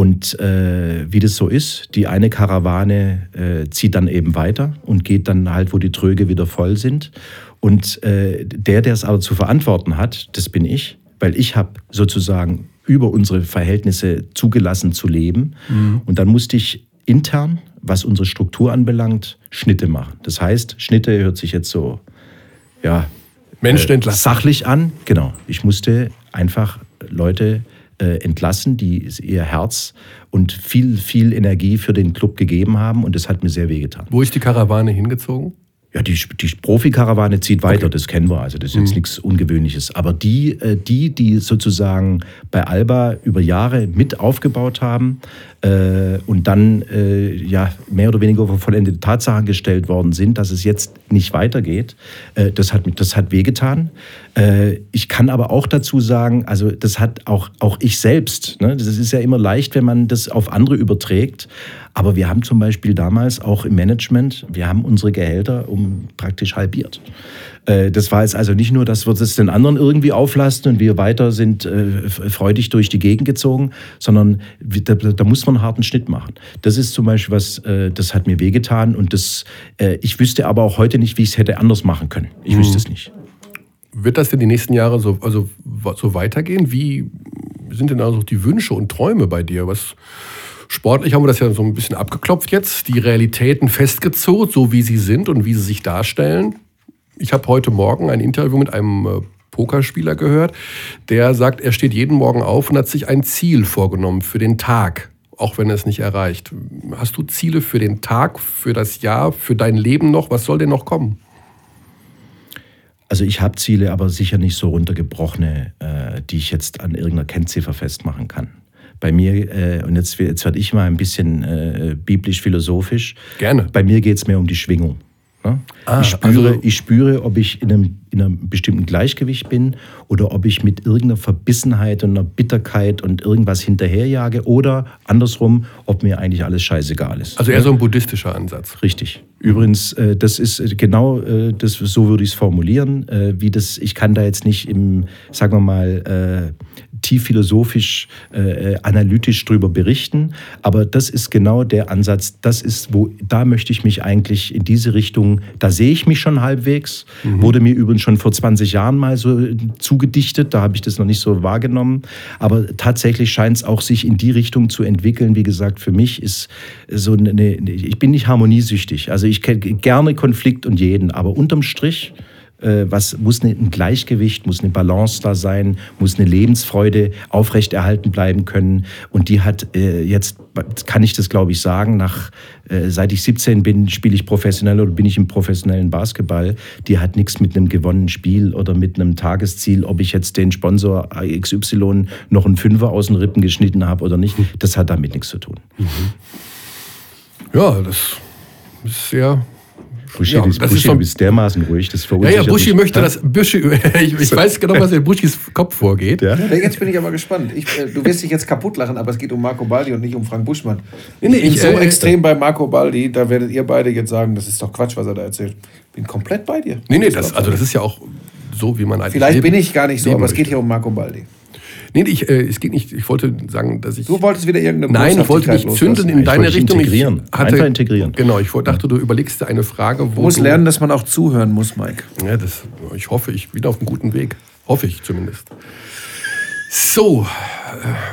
Und äh, wie das so ist, die eine Karawane äh, zieht dann eben weiter und geht dann halt, wo die Tröge wieder voll sind. Und äh, der, der es aber zu verantworten hat, das bin ich, weil ich habe sozusagen über unsere Verhältnisse zugelassen zu leben. Mhm. Und dann musste ich intern, was unsere Struktur anbelangt, Schnitte machen. Das heißt, Schnitte hört sich jetzt so, ja, Menschen äh, sachlich an. Genau. Ich musste einfach Leute äh, entlassen, die ihr Herz und viel, viel Energie für den Club gegeben haben. Und das hat mir sehr wehgetan. Wo ist die Karawane hingezogen? Ja, die, die Profikarawane zieht weiter, okay. das kennen wir, also das ist jetzt mhm. nichts Ungewöhnliches. Aber die, äh, die, die sozusagen bei Alba über Jahre mit aufgebaut haben äh, und dann äh, ja mehr oder weniger vor vollendete Tatsachen gestellt worden sind, dass es jetzt nicht weitergeht, äh, das, hat, das hat wehgetan. Äh, ich kann aber auch dazu sagen, also das hat auch, auch ich selbst, ne, das ist ja immer leicht, wenn man das auf andere überträgt, aber wir haben zum Beispiel damals auch im Management, wir haben unsere Gehälter um praktisch halbiert. Äh, das war jetzt also nicht nur, dass wir das den anderen irgendwie auflasten und wir weiter sind äh, freudig durch die Gegend gezogen, sondern da, da, muss man einen harten Schnitt machen. Das ist zum Beispiel was, äh, das hat mir wehgetan und das, ich wüsste aber auch heute nicht, wie ich es hätte anders machen können. Ich mhm. wüsste es nicht. Wird das denn die nächsten Jahre so, also, so weitergehen? Wie sind denn also die Wünsche und Träume bei dir? Was Sportlich haben wir das ja so ein bisschen abgeklopft jetzt, die Realitäten festgezogen, so wie sie sind und wie sie sich darstellen. Ich habe heute Morgen ein Interview mit einem äh, Pokerspieler gehört, der sagt, er steht jeden Morgen auf und hat sich ein Ziel vorgenommen für den Tag, auch wenn er es nicht erreicht. Hast du Ziele für den Tag, für das Jahr, für dein Leben noch? Was soll denn noch kommen? Also ich habe Ziele, aber sicher nicht so runtergebrochene, äh, die ich jetzt an irgendeiner Kennziffer festmachen kann. Bei mir, äh, und jetzt, jetzt werde ich mal ein bisschen äh, biblisch-philosophisch. Gerne. Bei mir geht es mehr um die Schwingung. Ne? Ah, ich, spüre, also ich spüre, ob ich in einem, in einem bestimmten Gleichgewicht bin oder ob ich mit irgendeiner Verbissenheit und einer Bitterkeit und irgendwas hinterherjage oder andersrum, ob mir eigentlich alles scheißegal ist. Also eher so ein buddhistischer Ansatz. Richtig. Übrigens, äh, das ist äh, genau äh, das, so würde ich es formulieren, wie das, ich kann da jetzt nicht im, sagen wir mal, tief philosophisch, äh, analytisch drüber berichten. Aber das ist genau der Ansatz. Das ist, wo, da möchte ich mich eigentlich in diese Richtung, da sehe ich mich schon halbwegs. Mhm. Wurde mir übrigens schon vor 20 Jahren mal so zugedichtet. Da habe ich das noch nicht so wahrgenommen. Aber tatsächlich scheint es auch sich in die Richtung zu entwickeln. Wie gesagt, für mich ist so eine, ich bin nicht harmoniesüchtig. Also ich kenne gerne Konflikt und jeden. Aber unterm Strich, äh, was muss ein Gleichgewicht, muss eine Balance da sein, muss eine Lebensfreude aufrechterhalten bleiben können. Und die hat äh, jetzt, kann ich das glaube ich sagen, nach äh, seit ich 17 bin, spiele ich professionell oder bin ich im professionellen Basketball. Die hat nichts mit einem gewonnenen Spiel oder mit einem Tagesziel, ob ich jetzt den Sponsor XY noch einen Fünfer aus den Rippen geschnitten habe oder nicht. Das hat damit nichts zu tun. Mhm. Ja, das ist sehr Buschi, ja, das Buschi, ist bist dermaßen ruhig, das verunsichert Ja, ja, Buschi möchte ja? das. Buschi, ich, ich weiß genau, was in Buschis Kopf vorgeht. Ja? Jetzt bin ich aber gespannt. Ich, äh, du wirst dich jetzt kaputt lachen, aber es geht um Marco Baldi und nicht um Frank Buschmann. Nee, nee, ich bin so äh, extrem bei Marco Baldi, da werdet ihr beide jetzt sagen, das ist doch Quatsch, was er da erzählt. Bin komplett bei dir. Nee, nee, das, also das ist ja auch so, wie man eigentlich. Vielleicht bin ich gar nicht so, aber es geht hier um Marco Baldi. Nee, ich, äh, es geht nicht, ich wollte sagen, dass ich. Du wolltest wieder irgendeine Nein, ich wollte nicht zünden in deine ich Richtung. Integrieren. Ich hatte, Einfach integrieren. Genau, ich dachte, du überlegst dir eine Frage, wo. Du musst lernen, dass man auch zuhören muss, Mike. Ja, das, ich hoffe, ich bin auf einem guten Weg. Hoffe ich zumindest. So,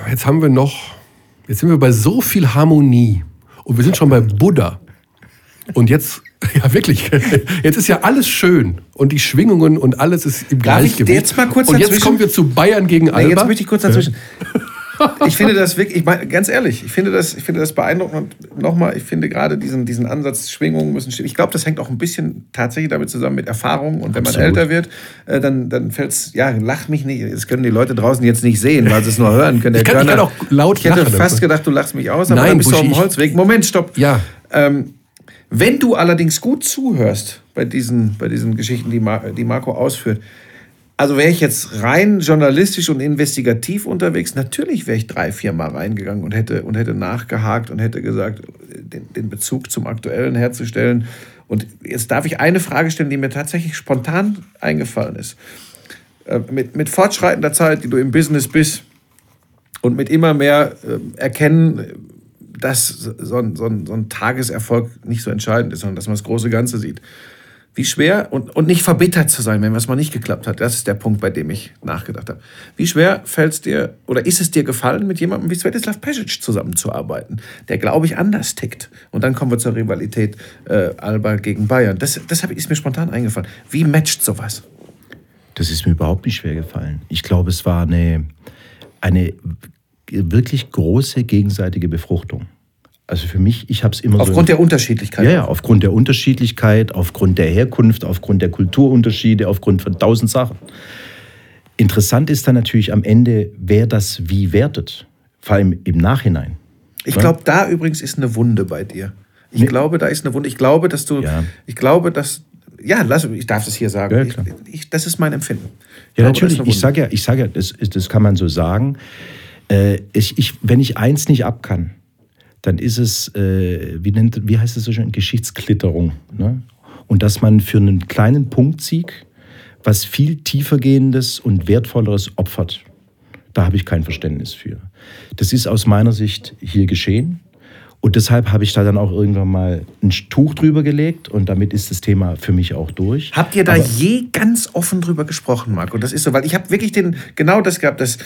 äh, jetzt haben wir noch. Jetzt sind wir bei so viel Harmonie. Und wir sind schon bei Buddha. Und jetzt Ja, wirklich. Jetzt ist ja alles schön und die Schwingungen und alles ist im Darf Gleichgewicht. Ich jetzt mal kurz und jetzt kommen wir zu Bayern gegen Alba. Nee, jetzt möchte ich kurz dazwischen. Ich finde das wirklich, ich meine, ganz ehrlich, ich finde das, ich finde das beeindruckend. Und nochmal, ich finde gerade diesen, diesen Ansatz, Schwingungen müssen stehen. Ich glaube, das hängt auch ein bisschen tatsächlich damit zusammen mit Erfahrung. Und wenn Absolut. man älter wird, äh, dann, dann fällt es, ja, lach mich nicht. Das können die Leute draußen jetzt nicht sehen, weil sie es nur hören können. Der ich, kann, ich kann auch laut Ich hätte lachen, fast gedacht, du lachst mich aus, aber Nein, dann bist Buschi, du auf dem Holzweg. Moment, stopp. Ja. Ähm, wenn du allerdings gut zuhörst bei diesen, bei diesen Geschichten, die, Mar die Marco ausführt, also wäre ich jetzt rein journalistisch und investigativ unterwegs, natürlich wäre ich drei, vier Mal reingegangen und hätte, und hätte nachgehakt und hätte gesagt, den, den Bezug zum Aktuellen herzustellen. Und jetzt darf ich eine Frage stellen, die mir tatsächlich spontan eingefallen ist. Äh, mit, mit fortschreitender Zeit, die du im Business bist und mit immer mehr äh, Erkennen, dass so ein, so, ein, so ein Tageserfolg nicht so entscheidend ist, sondern dass man das große Ganze sieht. Wie schwer und, und nicht verbittert zu sein, wenn was mal nicht geklappt hat. Das ist der Punkt, bei dem ich nachgedacht habe. Wie schwer fällt es dir oder ist es dir gefallen, mit jemandem wie Svetislav Pesic zusammenzuarbeiten, der, glaube ich, anders tickt? Und dann kommen wir zur Rivalität äh, Alba gegen Bayern. Das, das ist mir spontan eingefallen. Wie matcht sowas? Das ist mir überhaupt nicht schwer gefallen. Ich glaube, es war eine, eine wirklich große gegenseitige Befruchtung. Also für mich, ich habe es immer Aufgrund so der Unterschiedlichkeit? Ja, ja, aufgrund der Unterschiedlichkeit, aufgrund der Herkunft, aufgrund der Kulturunterschiede, aufgrund von tausend Sachen. Interessant ist dann natürlich am Ende, wer das wie wertet. Vor allem im Nachhinein. Ich glaube, da übrigens ist eine Wunde bei dir. Ich nee. glaube, da ist eine Wunde. Ich glaube, dass du, ja. ich glaube, dass, ja, lass, ich darf das hier sagen. Ja, ich, ich, das ist mein Empfinden. Ich ja, glaube, natürlich. Ich sage ja, ich sage ja, das, das kann man so sagen. Äh, ich, ich, wenn ich eins nicht ab kann, dann ist es, äh, wie, nennt, wie heißt es so schön, Geschichtsklitterung. Ne? Und dass man für einen kleinen Punktsieg was viel tiefergehendes und wertvolleres opfert. Da habe ich kein Verständnis für. Das ist aus meiner Sicht hier geschehen. Und deshalb habe ich da dann auch irgendwann mal ein Tuch drüber gelegt und damit ist das Thema für mich auch durch. Habt ihr da Aber je ganz offen drüber gesprochen, Marco? Das ist so, weil ich habe wirklich den, genau das gehabt, dass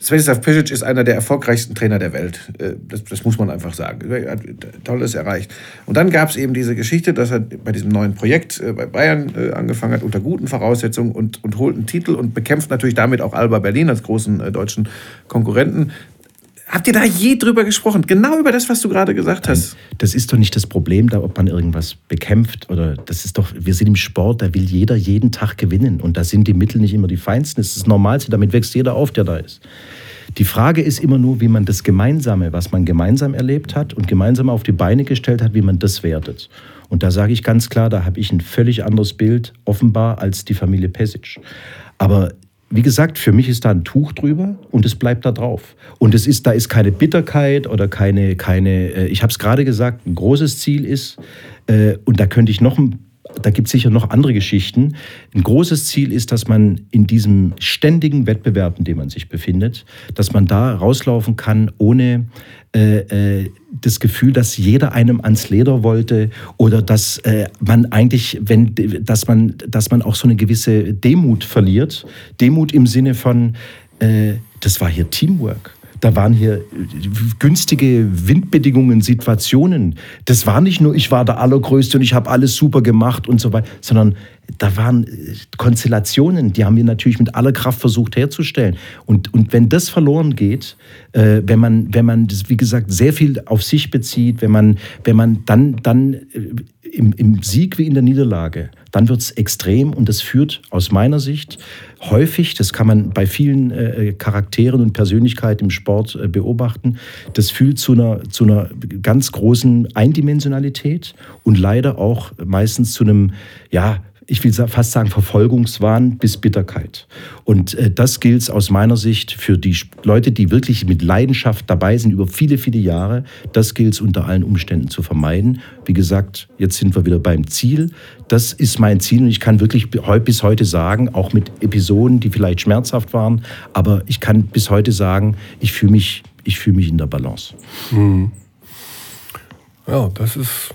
Svetislav Pesic ist einer der erfolgreichsten Trainer der Welt. Äh, das, das muss man einfach sagen. Er hat Tolles erreicht. Und dann gab es eben diese Geschichte, dass er bei diesem neuen Projekt äh, bei Bayern äh, angefangen hat, unter guten Voraussetzungen und, und holt einen Titel und bekämpft natürlich damit auch Alba Berlin als großen deutschen Konkurrenten. Habt ihr da je drüber gesprochen? Genau über das, was du gerade gesagt hast. Das ist doch nicht das Problem, da ob man irgendwas bekämpft oder das ist doch, wir sind im Sport, da will jeder jeden Tag gewinnen und da sind die Mittel nicht immer die feinsten. Das ist das Normalste, damit wächst jeder auf, der da ist. Die Frage ist immer nur, wie man das Gemeinsame, was man gemeinsam erlebt hat und gemeinsam auf die Beine gestellt hat, wie man das wertet. Und da sage ich ganz klar, da habe ich ein völlig anderes Bild offenbar als die Familie Pesic. Aber wie gesagt, für mich ist da ein Tuch drüber und es bleibt da drauf. Und es ist, da ist keine Bitterkeit oder keine, keine äh, ich habe es gerade gesagt, ein großes Ziel ist, äh, und da könnte ich noch ein da gibt es sicher noch andere Geschichten. Ein großes Ziel ist, dass man in diesem ständigen Wettbewerb, in dem man sich befindet, dass man da rauslaufen kann, ohne äh, äh, das Gefühl, dass jeder einem ans Leder wollte oder dass äh, man eigentlich, wenn, dass man, dass man auch so eine gewisse Demut verliert. Demut im Sinne von, äh, das war hier Teamwork. Da waren hier günstige Windbedingungen, Situationen. Das war nicht nur, ich war der Allergrößte und ich habe alles super gemacht und so weiter, sondern da waren äh, Konstellationen, die haben wir natürlich mit aller Kraft versucht herzustellen. Und, und wenn das verloren geht, äh, wenn man, wenn man das, wie gesagt, sehr viel auf sich bezieht, wenn man, wenn man dann, dann äh, im, im Sieg wie in der Niederlage, dann wird es extrem und das führt aus meiner Sicht häufig, das kann man bei vielen äh, Charakteren und Persönlichkeiten im Sport äh, beobachten, das führt zu einer, zu einer ganz großen Eindimensionalität und leider auch meistens zu einem, ja, ich will fast sagen, Verfolgungswahn bis Bitterkeit. Und äh, das gilt aus meiner Sicht für die Leute, die wirklich mit Leidenschaft dabei sind über viele, viele Jahre. Das gilt es unter allen Umständen zu vermeiden. Wie gesagt, jetzt sind wir wieder beim Ziel. Das ist mein Ziel und ich kann wirklich bis heute sagen, auch mit Episoden, die vielleicht schmerzhaft waren, aber ich kann bis heute sagen, ich fühle mich, ich mich in der Balance. Mhm. Ja, das ist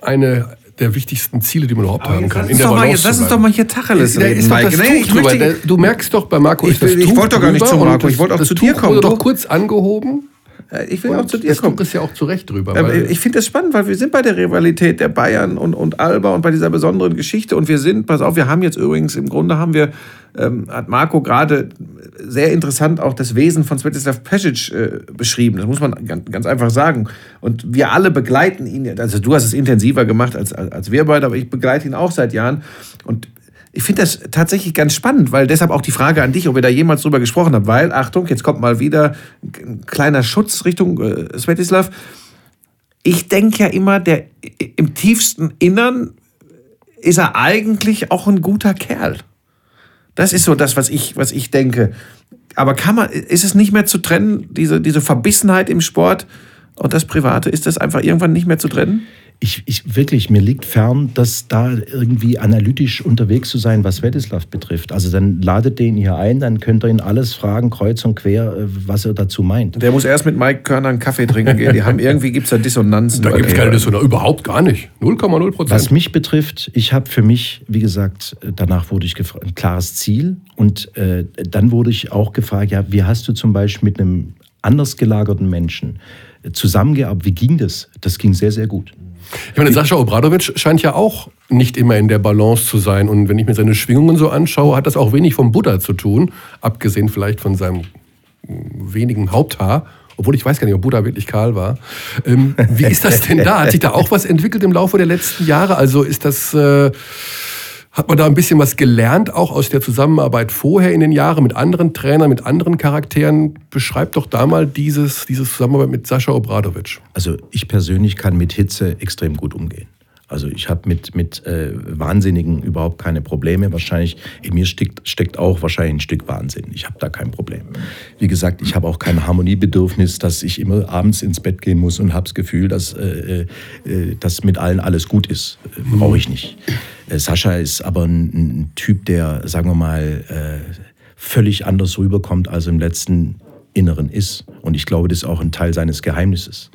eine der wichtigsten Ziele, die man überhaupt haben kann. In der mal jetzt, lass uns doch mal hier Tacheles reden. Ist doch das nee, Tuch drüber. Du merkst doch, bei Marco ich, ist das ich, Tuch Ich wollte doch gar nicht zu Marco, ich wollte auch zu dir kommen. Wurde doch kurz angehoben. Äh, ich will und auch zu dir kommen. Ist ja auch zu Recht drüber. ich finde das spannend, weil wir sind bei der Rivalität der Bayern und, und Alba und bei dieser besonderen Geschichte. Und wir sind, pass auf, wir haben jetzt übrigens, im Grunde haben wir, ähm, hat Marco gerade sehr interessant auch das Wesen von Svetislav Pesic äh, beschrieben. Das muss man ganz, ganz, einfach sagen. Und wir alle begleiten ihn, also du hast es intensiver gemacht als, als wir beide, aber ich begleite ihn auch seit Jahren. Und ich finde das tatsächlich ganz spannend, weil deshalb auch die Frage an dich, ob ihr da jemals drüber gesprochen habt, weil, Achtung, jetzt kommt mal wieder ein kleiner Schutz Richtung äh, Svetislav. Ich denke ja immer, der im tiefsten Innern ist er eigentlich auch ein guter Kerl. Das ist so das, was ich, was ich denke. Aber kann man, ist es nicht mehr zu trennen, diese, diese Verbissenheit im Sport und das Private? Ist das einfach irgendwann nicht mehr zu trennen? Ich, ich wirklich, mir liegt fern, dass da irgendwie analytisch unterwegs zu sein, was Wedislav betrifft. Also dann ladet den hier ein, dann könnt ihr ihn alles fragen, kreuz und quer, äh, was er dazu meint. Der muss erst mit Mike Körner einen Kaffee trinken gehen. Die haben irgendwie gibt es da Dissonanzen. Da gibt es keine Dissonanz, überhaupt gar nicht. 0,0 Prozent. Was mich betrifft, ich habe für mich, wie gesagt, danach wurde ich gefragt, ein klares Ziel. Und äh, dann wurde ich auch gefragt, ja, wie hast du zum Beispiel mit einem anders gelagerten Menschen zusammengearbeitet? Wie ging das? Das ging sehr, sehr gut. Ich meine, Sascha Obradovic scheint ja auch nicht immer in der Balance zu sein. Und wenn ich mir seine Schwingungen so anschaue, hat das auch wenig vom Buddha zu tun, abgesehen vielleicht von seinem wenigen Haupthaar. Obwohl ich weiß gar nicht, ob Buddha wirklich kahl war. Ähm, wie ist das denn da? Hat sich da auch was entwickelt im Laufe der letzten Jahre? Also ist das... Äh, hat man da ein bisschen was gelernt, auch aus der Zusammenarbeit vorher in den Jahren mit anderen Trainern, mit anderen Charakteren? Beschreibt doch da mal dieses, diese Zusammenarbeit mit Sascha Obradovic. Also ich persönlich kann mit Hitze extrem gut umgehen. Also ich habe mit, mit äh, Wahnsinnigen überhaupt keine Probleme. Wahrscheinlich, in mir steckt, steckt auch wahrscheinlich ein Stück Wahnsinn. Ich habe da kein Problem. Wie gesagt, ich habe auch kein Harmoniebedürfnis, dass ich immer abends ins Bett gehen muss und habe das Gefühl, dass, äh, äh, dass mit allen alles gut ist. Äh, Brauche ich nicht. Äh, Sascha ist aber ein, ein, Typ, der, sagen wir mal, äh, völlig anders rüberkommt als im letzten Inneren ist. Und ich glaube, das ist auch ein Teil seines Geheimnisses.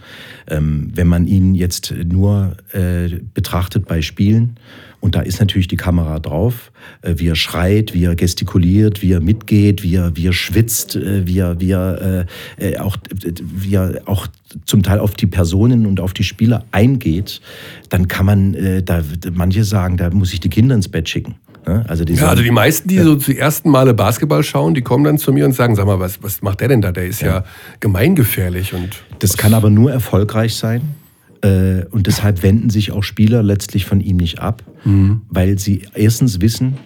Ähm, wenn man ihn jetzt nur äh, betrachtet bei Spielen, und da ist natürlich die Kamera drauf, äh, wie er schreit, wie er gestikuliert, wie er mitgeht, wie er, wie er schwitzt, äh, wie er, wie er, äh, äh auch, wie er auch zum Teil auf die Personen und auf die Spieler eingeht, dann kann man, äh, da manche sagen, da muss ich die Kinder ins Bett schicken. Ne? Also die, ja, also die meisten, die so zum ersten Male Basketball schauen, die kommen dann zu mir und sagen, sag mal, was, was macht der denn da? Der ist ja, ja gemeingefährlich. Und das kann aber nur erfolgreich sein. Äh, und deshalb wenden sich auch Spieler letztlich von ihm nicht ab, mhm. weil sie erstens wissen,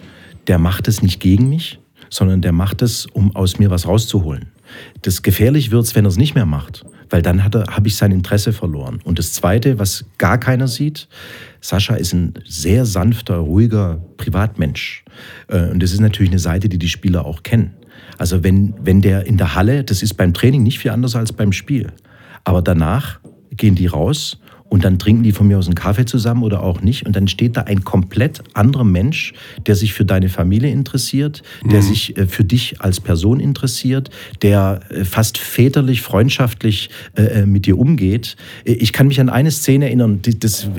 der macht es nicht gegen mich, sondern der macht es, um aus mir was rauszuholen. Das gefährlich wird es, wenn er es nicht mehr macht, weil dann habe ich sein Interesse verloren. Und das Zweite, was gar keiner sieht, Sascha ist ein sehr sanfter, ruhiger Privatmensch. Äh, und das ist natürlich eine Seite, die die Spieler auch kennen. Also wenn, wenn der in der Halle, das ist beim Training nicht viel anders als beim Spiel. Aber danach gehen die raus und dann trinken die von mir aus einen Kaffee zusammen oder auch nicht. Und dann steht da ein komplett anderer Mensch, der sich für deine Familie interessiert, der mhm. sich äh, für dich als Person interessiert, der äh, fast väterlich, freundschaftlich äh, mit dir umgeht. Ich kann mich an eine Szene erinnern, das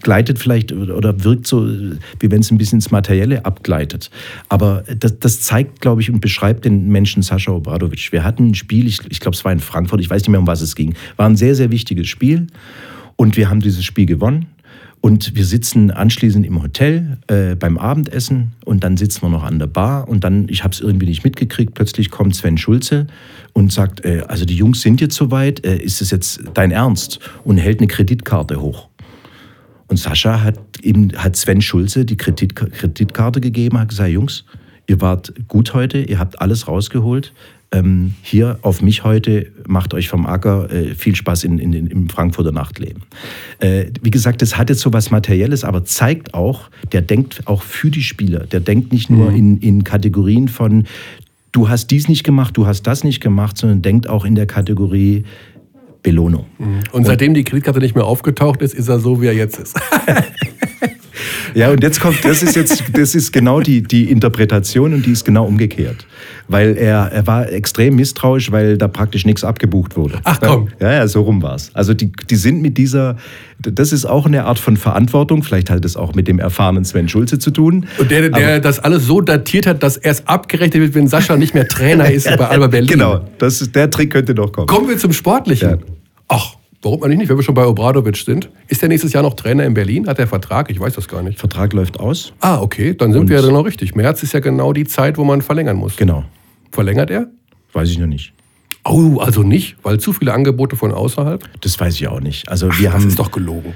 gleitet vielleicht oder wirkt so, wie wenn es ein bisschen ins Materielle abgleitet. Aber das, das zeigt, glaube ich, und beschreibt den Menschen Sascha Obradovic. Wir hatten ein Spiel, ich, ich glaube, es war in Frankfurt, ich weiß nicht mehr, um was es ging. War ein sehr, sehr wichtiges Spiel. Und wir haben dieses Spiel gewonnen. Und wir sitzen anschließend im Hotel äh, beim Abendessen und dann sitzen wir noch an der Bar und dann, ich habe es irgendwie nicht mitgekriegt, plötzlich kommt Sven Schulze und sagt, äh, also die Jungs sind jetzt soweit, äh, ist es jetzt dein Ernst? Und hält eine Kreditkarte hoch. Und Sascha hat, eben, hat Sven Schulze die Kredit, Kreditkarte gegeben, hat gesagt, Jungs, ihr wart gut heute, ihr habt alles rausgeholt, ähm, hier auf mich heute, macht euch vom Acker äh, viel Spaß in, in, im Frankfurter Nachtleben. Äh, wie gesagt, das hat jetzt so was Materielles, aber zeigt auch, der denkt auch für die Spieler. Der denkt nicht nur mhm. in, in Kategorien von, du hast dies nicht gemacht, du hast das nicht gemacht, sondern denkt auch in der Kategorie, Belohnung. Mhm. Und seitdem die Kreditkarte nicht mehr aufgetaucht ist, ist er so, wie er jetzt ist. Ja, und jetzt kommt, das ist jetzt, das ist genau die, die Interpretation und die ist genau umgekehrt. Weil er, er war extrem misstrauisch, weil da praktisch nichts abgebucht wurde. Ach komm. Ja, ja, so rum war es. Also die, die sind mit dieser, das ist auch eine Art von Verantwortung, vielleicht hat es auch mit dem erfahrenen Sven Schulze zu tun. Und der, der das alles so datiert hat, dass erst abgerechnet wird, wenn Sascha nicht mehr Trainer ist bei Alba Berlin. Genau, das der Trick könnte noch kommen. Kommen wir zum Sportlichen. Ja. Ach, Warum eigentlich nicht, wenn wir schon bei Obradovic sind? Ist der nächstes Jahr noch Trainer in Berlin? Hat er Vertrag? Ich weiß das gar nicht. Vertrag läuft aus. Ah, okay, dann sind Und wir ja genau richtig. März ist ja genau die Zeit, wo man verlängern muss. Genau. Verlängert er? Weiß ich noch nicht. Oh, also nicht, weil zu viele Angebote von außerhalb? Das weiß ich auch nicht. Also wir Ach, haben. Das ist doch gelogen.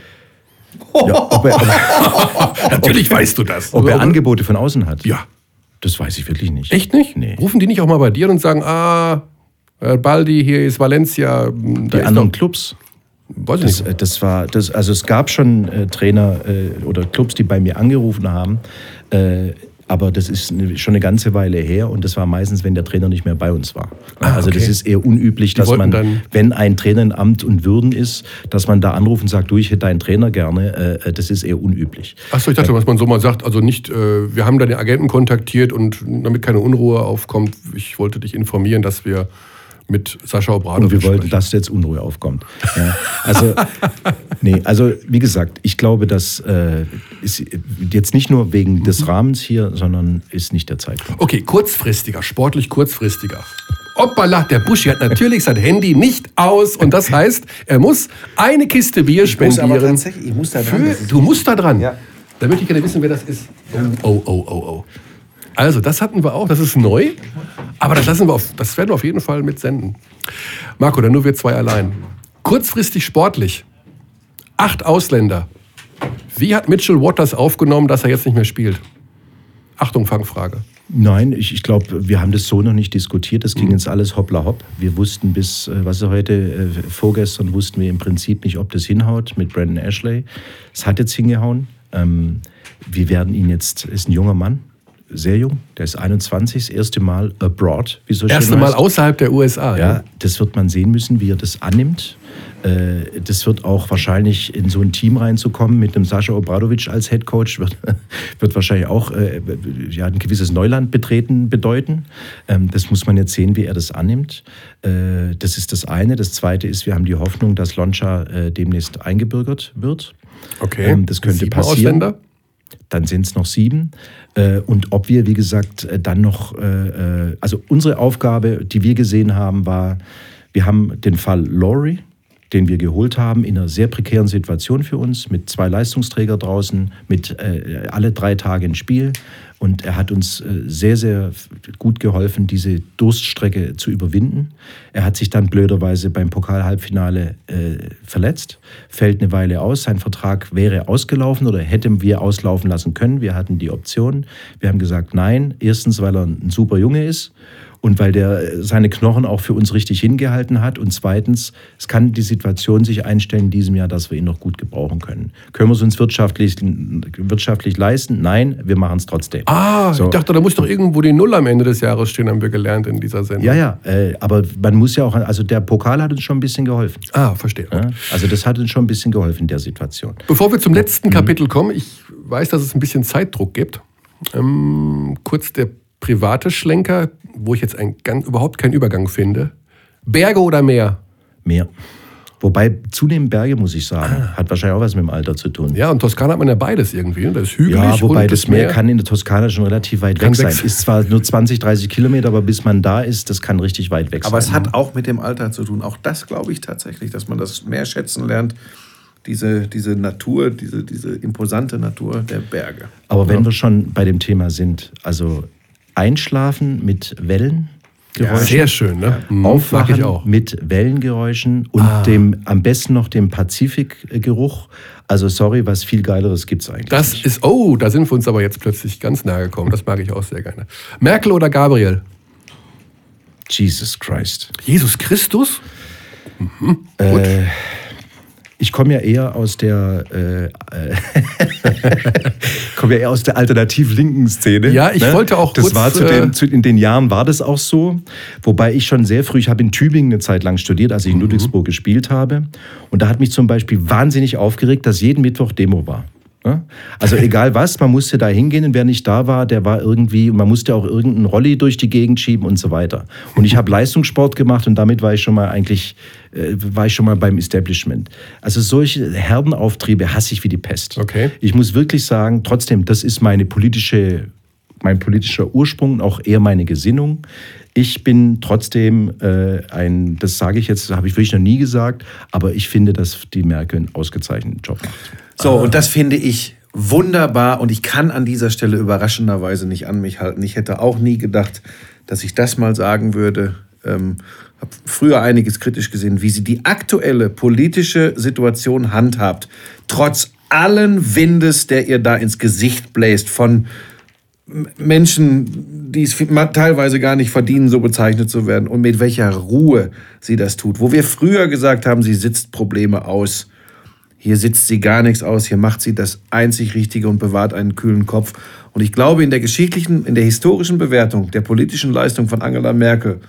Ja, ob er, ob Natürlich weißt du das. Ob er Angebote von außen hat? Ja. Das weiß ich wirklich nicht. Echt nicht? Nee. Rufen die nicht auch mal bei dir und sagen, ah, Baldi, hier ist Valencia. die anderen Clubs? Weiß das, nicht. das war, das, also es gab schon äh, Trainer äh, oder Clubs, die bei mir angerufen haben, äh, aber das ist eine, schon eine ganze Weile her und das war meistens, wenn der Trainer nicht mehr bei uns war. Ah, also okay. das ist eher unüblich, dass man, wenn ein Trainer in Amt und Würden ist, dass man da anruft und sagt, du, ich hätte einen Trainer gerne. Äh, das ist eher unüblich. Achso, ich dachte, was man so mal sagt, also nicht, äh, wir haben da den Agenten kontaktiert und damit keine Unruhe aufkommt, ich wollte dich informieren, dass wir mit Sascha Obradovic. Und wir wollten, dass jetzt Unruhe aufkommt. Ja, also, nee, also wie gesagt, ich glaube, das äh, ist jetzt nicht nur wegen des. Rahmens hier, sondern ist nicht der Zeitpunkt. Okay, kurzfristiger, sportlich kurzfristiger. Hoppala, der Buschi hat natürlich sein Handy nicht aus und das heißt, er muss eine Kiste Bier spendieren. Ich muss aber tatsächlich, ich muss da dran. Für, du musst da dran. Ja. Da möchte ich gerne wissen, wer das ist. Oh, oh, oh, oh. Also, das hatten wir auch, das ist neu, aber das, lassen wir auf, das werden wir auf jeden Fall mitsenden. Marco, dann nur wir zwei allein. Kurzfristig sportlich. Acht Ausländer. Wie hat Mitchell Waters aufgenommen, dass er jetzt nicht mehr spielt? Achtung, Fangfrage. Nein, ich, ich glaube, wir haben das so noch nicht diskutiert. Das ging mhm. jetzt alles hoppla hopp. Wir wussten bis, äh, was ist heute, äh, vorgestern wussten wir im Prinzip nicht, ob das hinhaut mit Brandon Ashley. Es hat jetzt hingehauen. Ähm, wir werden ihn jetzt, ist ein junger Mann, sehr jung, der ist 21, das erste Mal abroad, wie so Erste Mal außerhalb der USA. Ja, ja, das wird man sehen müssen, wie er das annimmt. Äh, das wird auch wahrscheinlich in so ein Team reinzukommen mit einem Sascha Obradovic als Head Coach, wird, wird wahrscheinlich auch äh, ja, ein gewisses Neuland betreten bedeuten. Ähm, das muss man jetzt sehen, wie er das annimmt. Äh, das ist das eine. Das zweite ist, wir haben die Hoffnung, dass Loncha demnächst eingebürgert wird. Okay. Ähm, das könnte Sieben passieren. Ausländer? Dann sind es noch sieben. Äh, und ob wir, wie gesagt, äh, dann noch, also unsere Aufgabe, die wir gesehen haben, war, wir haben den Fall Laurie, den wir geholt haben, in einer sehr prekären Situation für uns, mit zwei Leistungsträgern draußen, mit äh, alle drei Tage ein Spiel. Und er hat uns äh, sehr, sehr gut geholfen, diese Durststrecke zu überwinden. Er hat sich dann blöderweise beim Pokal-Halbfinale äh, verletzt, fällt eine Weile aus. Sein Vertrag wäre ausgelaufen oder hätten wir auslaufen lassen können. Wir hatten die Option. Wir haben gesagt, nein. Erstens, weil er ein super Junge ist und weil der seine Knochen auch für uns richtig hingehalten hat. Und zweitens, es kann die Situation sich einstellen in diesem Jahr, dass wir ihn noch gut gebrauchen können. Können wir es uns wirtschaftlich, wirtschaftlich leisten? Nein, wir machen es trotzdem. Ah, so. ich dachte, da muss doch irgendwo die Null am Ende des Jahres stehen, haben wir gelernt in dieser Sendung. Ja, ja, äh, aber man muss ja auch, also der Pokal hat uns schon ein bisschen geholfen. Ah, verstehe. Ja, also das hat uns schon ein bisschen geholfen in der Situation. Bevor wir zum letzten mhm. Kapitel kommen, ich weiß, dass es ein bisschen Zeitdruck gibt. Ähm, kurz der private Schlenker, wo ich jetzt ein, ganz, überhaupt keinen Übergang finde. Berge oder Meer? Meer. Wobei zunehmend Berge, muss ich sagen, ah. hat wahrscheinlich auch was mit dem Alter zu tun. Ja, und Toskana hat man ja beides irgendwie. Ne? Das ist hügelig. Ja, wobei das Meer, Meer kann in der Toskana schon relativ weit weg sein. Ist zwar nur 20, 30 Kilometer, aber bis man da ist, das kann richtig weit weg aber sein. Aber es hat auch mit dem Alter zu tun. Auch das glaube ich tatsächlich, dass man das mehr schätzen lernt. Diese, diese Natur, diese, diese imposante Natur der Berge. Aber wenn wir schon bei dem Thema sind, also Einschlafen mit Wellen. Ja, sehr schön, ne? Mhm, Aufwachen mit Wellengeräuschen und ah. dem am besten noch dem Pazifikgeruch. Also sorry, was viel geileres gibt es eigentlich. Das nicht. ist, oh, da sind wir uns aber jetzt plötzlich ganz nahe gekommen. Das mag ich auch sehr gerne. Merkel oder Gabriel? Jesus Christ. Jesus Christus? Mhm. Äh, ich komme ja eher aus der äh, äh komme ja eher aus der alternativ-linken Szene. Ja, ich ne? wollte auch Das kurz, war zu den, äh, zu, in den Jahren war das auch so, wobei ich schon sehr früh, ich habe in Tübingen eine Zeit lang studiert, als ich in mhm. Ludwigsburg gespielt habe, und da hat mich zum Beispiel wahnsinnig aufgeregt, dass jeden Mittwoch Demo war. Also egal was, man musste da hingehen und wer nicht da war, der war irgendwie, man musste auch irgendeinen Rolli durch die Gegend schieben und so weiter. Und ich habe Leistungssport gemacht und damit war ich schon mal eigentlich, äh, war ich schon mal beim Establishment. Also solche Herdenauftriebe hasse ich wie die Pest. Okay. Ich muss wirklich sagen, trotzdem, das ist meine politische, mein politischer Ursprung und auch eher meine Gesinnung. Ich bin trotzdem äh, ein, das sage ich jetzt, habe ich wirklich noch nie gesagt, aber ich finde, dass die Merkel einen ausgezeichneten Job macht. So, und das finde ich wunderbar und ich kann an dieser Stelle überraschenderweise nicht an mich halten. Ich hätte auch nie gedacht, dass ich das mal sagen würde. Ähm, habe früher einiges kritisch gesehen, wie sie die aktuelle politische Situation handhabt, trotz allen Windes, der ihr da ins Gesicht bläst, von Menschen, die es teilweise gar nicht verdienen, so bezeichnet zu werden, und mit welcher Ruhe sie das tut. Wo wir früher gesagt haben, sie sitzt Probleme aus hier sitzt sie gar nichts aus, hier macht sie das einzig Richtige und bewahrt einen kühlen Kopf. Und ich glaube, in der geschichtlichen, in der historischen Bewertung der politischen Leistung von Angela Merkel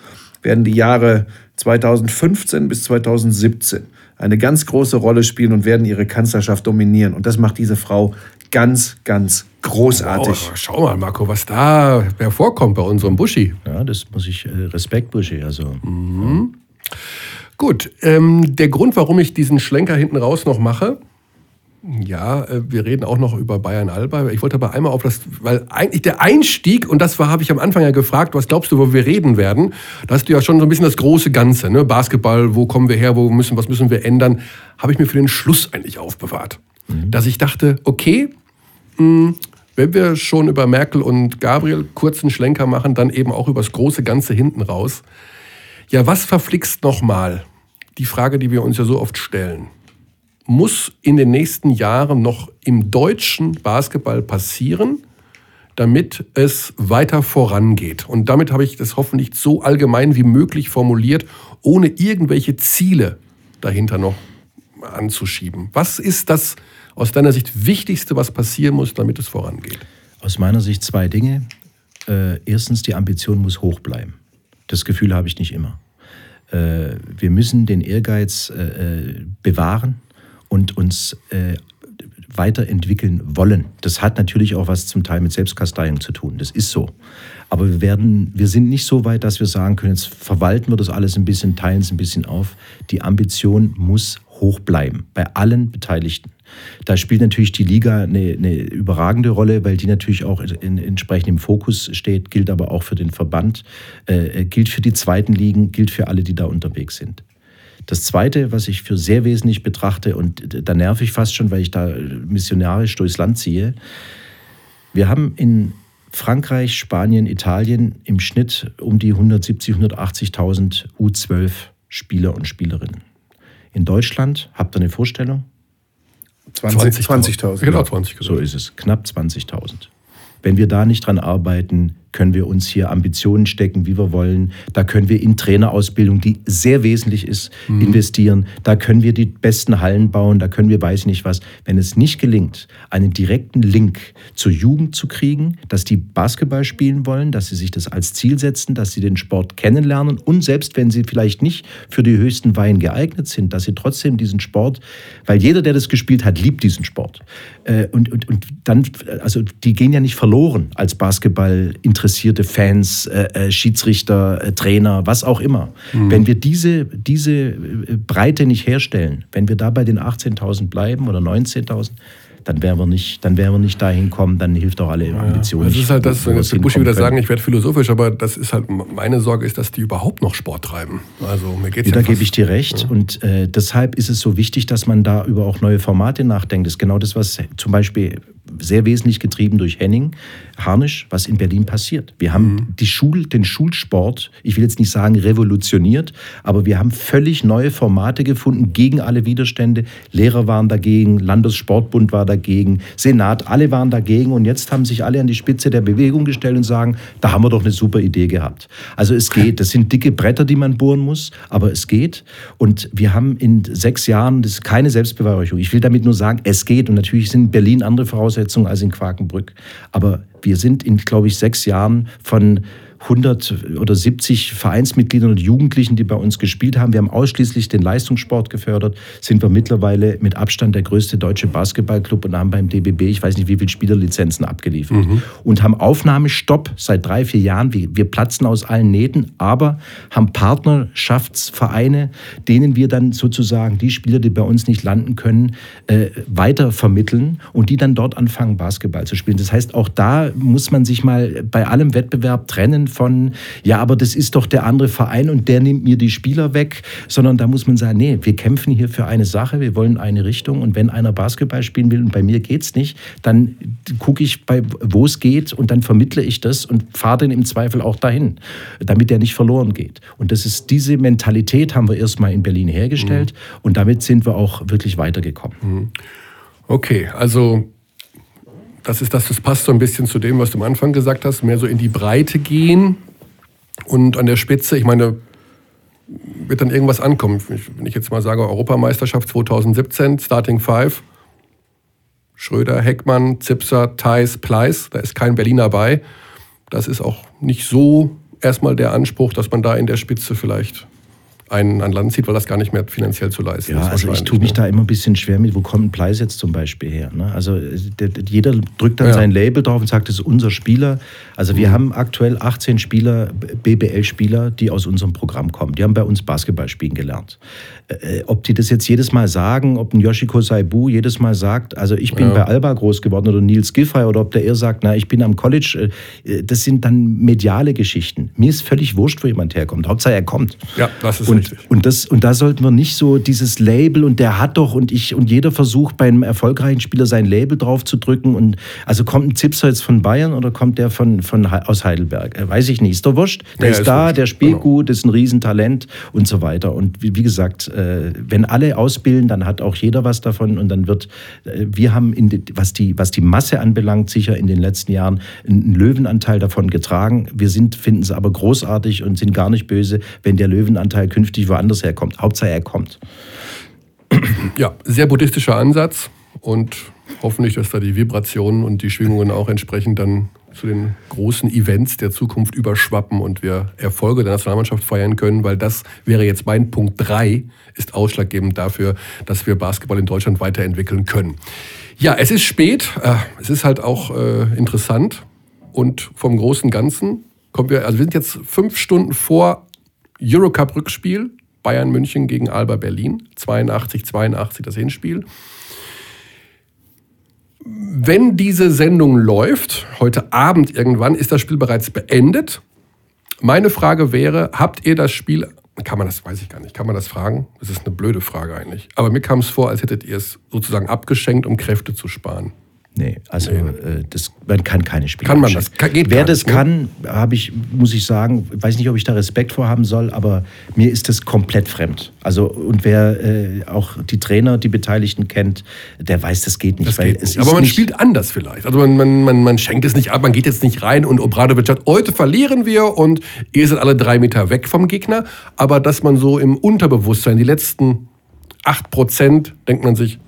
werden die Jahre 2015 bis 2017 eine ganz große Rolle spielen und werden ihre Kanzlerschaft dominieren. Und das macht diese Frau ganz, ganz großartig. Oh, schau mal, Marco, was da hervorkommt bei unserem Buschi. Ja, das muss ich, äh, Respekt, Buschi. Also. Mhm. Gut, ähm, der Grund, warum ich diesen Schlenker hinten raus noch mache, ja, äh, wir reden auch noch über Bayern Alba. Ich wollte aber einmal auf das, weil eigentlich der Einstieg, und das war, habe ich am Anfang ja gefragt, was glaubst du, wo wir reden werden? Da hast du ja schon so ein bisschen das große Ganze, ne? Basketball, wo kommen wir her, wo müssen, was müssen wir ändern, habe ich mir für den Schluss eigentlich aufbewahrt. Mhm. Dass ich dachte, okay, mh, hm, wenn wir schon über Merkel und Gabriel kurzen Schlenker machen, dann eben auch über das große Ganze hinten raus. Ja, was verflixt nochmal? Die Frage, die wir uns ja so oft stellen. Muss in den nächsten Jahren noch im deutschen Basketball passieren, damit es weiter vorangeht? Und damit habe ich das hoffentlich so allgemein wie möglich formuliert, ohne irgendwelche Ziele dahinter noch anzuschieben. Was ist das aus deiner Sicht Wichtigste, was passieren muss, damit es vorangeht? Aus meiner Sicht zwei Dinge. äh, erstens, die Ambition muss hoch bleiben. Das Gefühl habe ich nicht immer. Äh, wir müssen den Ehrgeiz äh, bewahren und uns äh, weiterentwickeln wollen. Das hat natürlich auch was zum Teil mit Selbstkasteiung zu tun. Das ist so. Aber wir, werden, wir sind nicht so weit, dass wir sagen können, jetzt verwalten wir das alles ein bisschen, teilen es ein bisschen auf. Die Ambition muss hoch bleiben bei allen Beteiligten. Da spielt natürlich die Liga eine, eine überragende Rolle, weil die natürlich auch in, entsprechend im Fokus steht, gilt aber auch für den Verband, äh, gilt für die zweiten Ligen, gilt für alle, die da unterwegs sind. Das Zweite, was ich für sehr wesentlich betrachte, und da nerv ich fast schon, weil ich da missionarisch durchs Land ziehe, wir haben in Frankreich, Spanien, Italien im Schnitt um die 170.000, 180.000 U12 Spieler und Spielerinnen. In Deutschland, habt ihr eine Vorstellung? 20.000. 20 genau, 20 So ist es, knapp 20.000. Wenn wir da nicht dran arbeiten, können wir uns hier Ambitionen stecken, wie wir wollen. Da können wir in Trainerausbildung, die sehr wesentlich ist, mhm. investieren. Da können wir die besten Hallen bauen. Da können wir weiß ich nicht was. Wenn es nicht gelingt, einen direkten Link zur Jugend zu kriegen, dass die Basketball spielen wollen, dass sie sich das als Ziel setzen, dass sie den Sport kennenlernen und selbst wenn sie vielleicht nicht für die höchsten Weihen geeignet sind, dass sie trotzdem diesen Sport, weil jeder, der das gespielt hat, liebt diesen Sport. Äh, und, und, und dann, also die gehen ja nicht verloren als Basketball interessiert interessierte Fans, äh, äh, Schiedsrichter, äh, Trainer, was auch immer. Mhm. Wenn wir diese, diese äh, Breite nicht herstellen, wenn wir da bei den 18.000 bleiben oder 19.000, dann werden wir nicht, dann werden wir nicht dahin kommen, dann hilft auch alle Ambitionen. Ja, das ist halt das, wenn jetzt Buschi wieder sagen, ich werde philosophisch, aber das ist halt, meine Sorge ist, dass die überhaupt noch Sport treiben. Also mir geht's ja, Da gebe ich dir recht ja. und äh, deshalb ist es so wichtig, dass man da über auch neue Formate nachdenkt. Das ist genau das, was zum Beispiel sehr wesentlich getrieben durch Henning Harnisch, was in Berlin passiert. Wir haben mhm. die Schul, den Schulsport, ich will jetzt nicht sagen revolutioniert, aber wir haben völlig neue Formate gefunden gegen alle Widerstände. Lehrer waren dagegen, Landessportbund war dagegen, Senat, alle waren dagegen und jetzt haben sich alle an die Spitze der Bewegung gestellt und sagen, da haben wir doch eine super Idee gehabt. Also es geht, das sind dicke Bretter, die man bohren muss, aber es geht und wir haben in sechs Jahren, das ist keine Selbstbeweihräucherung, ich will damit nur sagen, es geht und natürlich sind in Berlin andere Voraussetzungen als in Quakenbrück, aber wir sind in, glaube ich, sechs Jahren von 100 oder 70 Vereinsmitgliedern und Jugendlichen, die bei uns gespielt haben. Wir haben ausschließlich den Leistungssport gefördert, sind wir mittlerweile mit Abstand der größte deutsche Basketballclub und haben beim DBB, ich weiß nicht wie viele Spielerlizenzen abgeliefert mhm. und haben Aufnahmestopp seit drei, vier Jahren. Wir, wir platzen aus allen Nähten, aber haben Partnerschaftsvereine, denen wir dann sozusagen die Spieler, die bei uns nicht landen können, äh, weiter vermitteln und die dann dort anfangen, Basketball zu spielen. Das heißt, auch da muss man sich mal bei allem Wettbewerb trennen von, ja, aber das ist doch der andere Verein und der nimmt mir die Spieler weg, sondern da muss man sagen, nee, wir kämpfen hier für eine Sache, wir wollen eine Richtung und wenn einer Basketball spielen will und bei mir geht es nicht, dann gucke ich, wo es geht und dann vermittle ich das und fahre den im Zweifel auch dahin, damit der nicht verloren geht. Und das ist diese Mentalität haben wir erstmal in Berlin hergestellt mhm. und damit sind wir auch wirklich weitergekommen. Mhm. Okay, also das ist das, das passt so ein bisschen zu dem, was du am Anfang gesagt hast, mehr so in die Breite gehen und an der Spitze, ich meine, wird dann irgendwas ankommen. Wenn ich jetzt mal sage, Europameisterschaft 2017, Starting Five, Schröder, Heckmann, Zipser, Theis, Pleiss, da ist kein Berliner bei. Das ist auch nicht so erstmal der Anspruch, dass man da in der Spitze vielleicht einen an Land zieht, weil das gar nicht mehr finanziell zu leisten ja, ist. Also ich tue mich ne? da immer ein bisschen schwer mit, wo kommt ein Pleis jetzt zum Beispiel her? Ne? Also der, jeder drückt dann ja. sein Label drauf und sagt, das ist unser Spieler. Also wir mhm. haben aktuell 18 Spieler, BBL-Spieler, die aus unserem Programm kommen. Die haben bei uns Basketball spielen gelernt. Äh, ob die das jetzt jedes Mal sagen, ob ein Yoshiko Saibu jedes Mal sagt, also ich bin ja. bei Alba groß geworden oder Nils Giffey oder ob der eher sagt, na, ich bin am College, äh, das sind dann mediale Geschichten. Mir ist völlig wurscht, wo jemand herkommt. Hauptsache er kommt. Ja, das ist und, richtig. Und, das, und da sollten wir nicht so dieses Label und der hat doch und ich und jeder versucht bei einem erfolgreichen Spieler sein Label drauf zu drücken und also kommt ein Zipser jetzt von Bayern oder kommt der von, von aus Heidelberg? Äh, weiß ich nicht. Ist doch wurscht. Der ja, ist, ist, da, wurscht. der spielt genau. gut, ist ein Riesentalent und so weiter. Und wie, wie gesagt, äh, wenn alle ausbilden, dann hat auch jeder was davon und dann wird, äh, wir haben, in, was, die, was die Masse anbelangt, sicher in den letzten Jahren einen Löwenanteil davon getragen. Wir finden es aber großartig und sind gar nicht böse, wenn der Löwenanteil künftig woanders herkommt. Hauptsache er kommt. Ja, sehr buddhistischer Ansatz und hoffentlich, dass da die Vibrationen und die Schwingungen auch entsprechend dann zu den großen Events der Zukunft überschwappen und wir Erfolge der Nationalmannschaft feiern können, weil das wäre jetzt mein Punkt 3, ist ausschlaggebend dafür, dass wir Basketball in Deutschland weiterentwickeln können. Ja, es ist spät, äh, es ist halt auch äh, interessant und vom großen Ganzen kommen wir, also wir sind jetzt fünf Stunden vor Eurocup-Rückspiel, Bayern München gegen Alba Berlin, 82, 82 das Hinspiel. Wenn diese Sendung läuft, heute Abend irgendwann, ist das Spiel bereits beendet. Meine Frage wäre, habt ihr das Spiel, kann man das, weiß ich gar nicht, kann man das fragen? Das ist eine blöde Frage eigentlich. Aber mir kam es vor, als hättet ihr es sozusagen abgeschenkt, um Kräfte zu sparen. Nee, also nee. Äh, das, man kann keine Spiele Kann man das? Kann, geht Wer das nicht, kann, habe ich, muss ich sagen, weiß nicht, ob ich da Respekt vor haben soll, aber mir ist das komplett fremd. Also und wer äh, auch die Trainer, die Beteiligten kennt, der weiß, das geht nicht. Das geht nicht. aber man spielt anders vielleicht. Also man, man, man, man schenkt es nicht ab, man geht jetzt nicht rein und Obradovic sagt, heute verlieren wir und ihr seid alle drei Meter weg vom Gegner. Aber dass man so im Unterbewusstsein die letzten acht Prozent denkt man sich,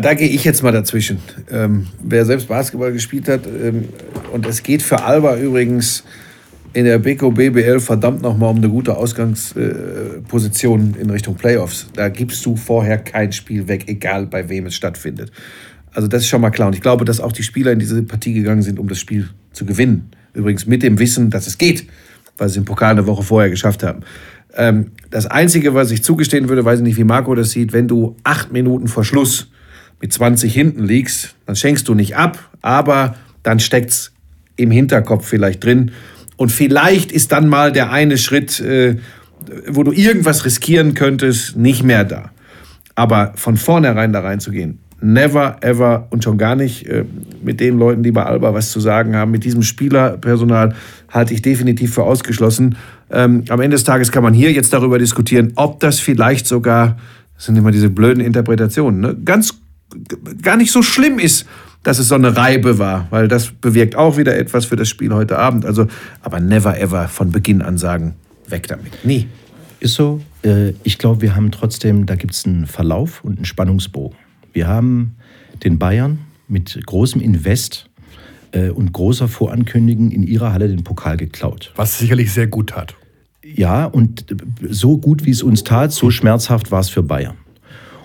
da gehe ich jetzt mal dazwischen. Ähm, wer selbst Basketball gespielt hat, ähm, und es geht für Alba übrigens in der Beko BBL verdammt nochmal um eine gute Ausgangsposition äh, in Richtung Playoffs. Da gibst du vorher kein Spiel weg, egal bei wem es stattfindet. Also das ist schon mal klar. Und ich glaube, dass auch die Spieler in diese Partie gegangen sind, um das Spiel zu gewinnen. Übrigens mit dem Wissen, dass es geht, weil sie den Pokal eine Woche vorher geschafft haben. Ähm, das Einzige, was ich zugestehen würde, weiß ich nicht, wie Marco das sieht, wenn du acht Minuten vor Schluss mit 20 hinten liegst, dann schenkst du nicht ab, aber dann steckt es im Hinterkopf vielleicht drin. Und vielleicht ist dann mal der eine Schritt, äh, wo du irgendwas riskieren könntest, nicht mehr da. Aber von vornherein da reinzugehen, never, ever und schon gar nicht äh, mit den Leuten, die bei Alba was zu sagen haben, mit diesem Spielerpersonal halte ich definitiv für ausgeschlossen. Ähm, am Ende des Tages kann man hier jetzt darüber diskutieren, ob das vielleicht sogar, das sind immer diese blöden Interpretationen, ne, ganz gar nicht so schlimm ist, dass es so eine Reibe war, weil das bewirkt auch wieder etwas für das Spiel heute Abend. Also, aber never ever von Beginn an sagen, weg damit. Nie. Ist so. Äh, ich glaube, wir haben trotzdem, da gibt es einen Verlauf und einen Spannungsbogen. Wir haben den Bayern mit großem Invest äh, und großer Vorankündigung in ihrer Halle den Pokal geklaut. Was sicherlich sehr gut tat. Ja, und so gut wie es uns tat, so schmerzhaft war es für Bayern.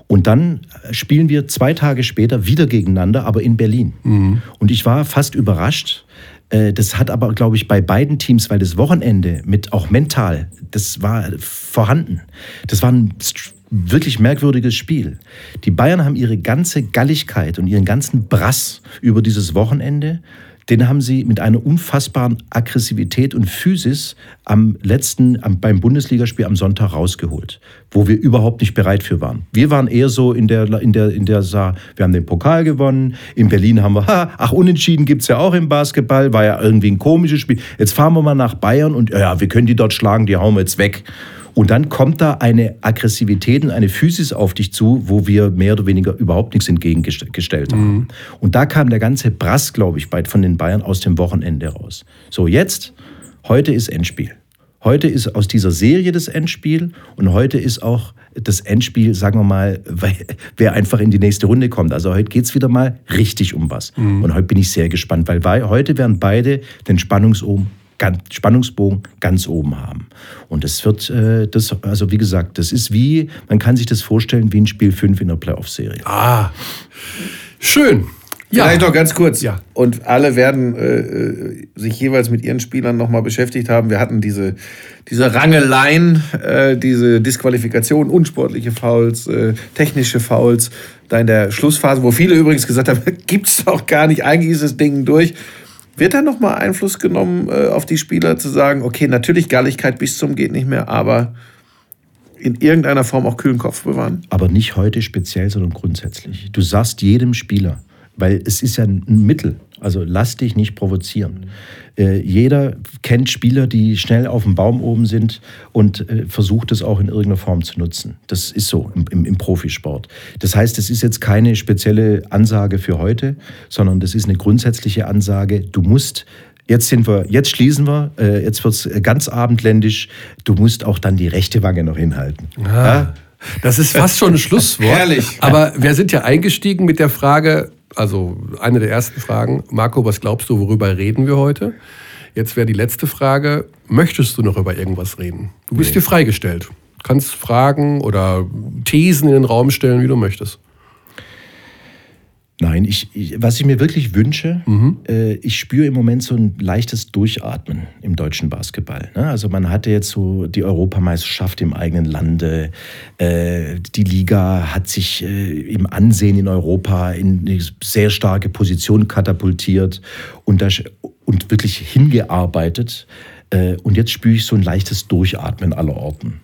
Und dann spielen wir zwei Tage später wieder gegeneinander, aber in Berlin. Mhm. Und ich war fast überrascht. Äh, das hat aber, glaube ich, bei beiden Teams, weil das Wochenende mit auch mental, das war vorhanden. Das war ein wirklich merkwürdiges Spiel. Die Bayern haben ihre ganze Galligkeit und ihren ganzen Brass über dieses Wochenende den haben sie mit einer unfassbaren Aggressivität und Physis am letzten, am, beim Bundesligaspiel am Sonntag rausgeholt, wo wir überhaupt nicht bereit für waren. Wir waren eher so in der, in der, in der Saar, wir haben den Pokal gewonnen, in Berlin haben wir, ha, ach, Unentschieden gibt es ja auch im Basketball, war ja irgendwie ein komisches Spiel. Jetzt fahren wir mal nach Bayern und ja, wir können die dort schlagen, die hauen wir jetzt weg. Und dann kommt da eine Aggressivität und eine Physis auf dich zu, wo wir mehr oder weniger überhaupt nichts entgegengestellt haben. Mhm. Und da kam der ganze Brass, glaube ich, von den Bayern aus dem Wochenende raus. So, jetzt, heute ist Endspiel. Heute ist aus dieser Serie das Endspiel und heute ist auch das Endspiel, sagen wir mal, wer einfach in die nächste Runde kommt. Also heute geht es wieder mal richtig um was. Mhm. Und heute bin ich sehr gespannt, weil heute werden beide den Spannungsohm ganz, Spannungsbogen ganz oben haben. Und es wird, äh, das, also wie gesagt, das ist wie, man kann sich das vorstellen wie ein Spiel 5 in der Playoff-Serie. Ah, schön. Ja. Vielleicht noch ganz kurz. Ja. Und alle werden äh, äh sich jeweils mit ihren Spielern nochmal beschäftigt haben. Wir hatten diese, diese Rangeleien, äh, diese Disqualifikation, unsportliche Fouls, äh, technische Fouls, da in der Schlussphase, wo viele übrigens gesagt haben, gibt's doch gar nicht, eigentlich ist das Ding durch. Wird da nochmal Einfluss genommen äh, auf die Spieler zu sagen, okay, natürlich Galligkeit bis zum geht nicht mehr, aber in irgendeiner Form auch kühlen Kopf bewahren? Aber nicht heute speziell, sondern grundsätzlich. Du sagst jedem Spieler, weil es ist ja ein Mittel. Also lass dich nicht provozieren. Äh, jeder kennt Spieler, die schnell auf dem Baum oben sind und äh, versucht es auch in irgendeiner Form zu nutzen. Das ist so im, im, im Profisport. Das heißt, es ist jetzt keine spezielle Ansage für heute, sondern das ist eine grundsätzliche Ansage. Du musst Jetzt sind wir, jetzt schließen wir, äh, jetzt wird es ganz abendländisch. Du musst auch dann die rechte Wange noch hinhalten. Ah, ja? Das ist fast schon ein Schlusswort. Herrlich. Aber wir sind ja eingestiegen mit der Frage, Also eine der ersten Fragen. Marco, was glaubst du, worüber reden wir heute? Jetzt wäre die letzte Frage, möchtest du noch über irgendwas reden? Du bist nee. dir freigestellt. Du kannst Fragen oder Thesen in den Raum stellen, wie du möchtest. Nein, ich, ich, was ich mir wirklich wünsche, mhm. äh, ich spüre im Moment so ein leichtes Durchatmen im deutschen Basketball. Ne? Also man hatte jetzt so die Europameisterschaft im eigenen Lande, äh, die Liga hat sich äh, im Ansehen in Europa in eine sehr starke Position katapultiert und, das, und wirklich hingearbeitet. Äh, und jetzt spüre ich so ein leichtes Durchatmen aller Orten.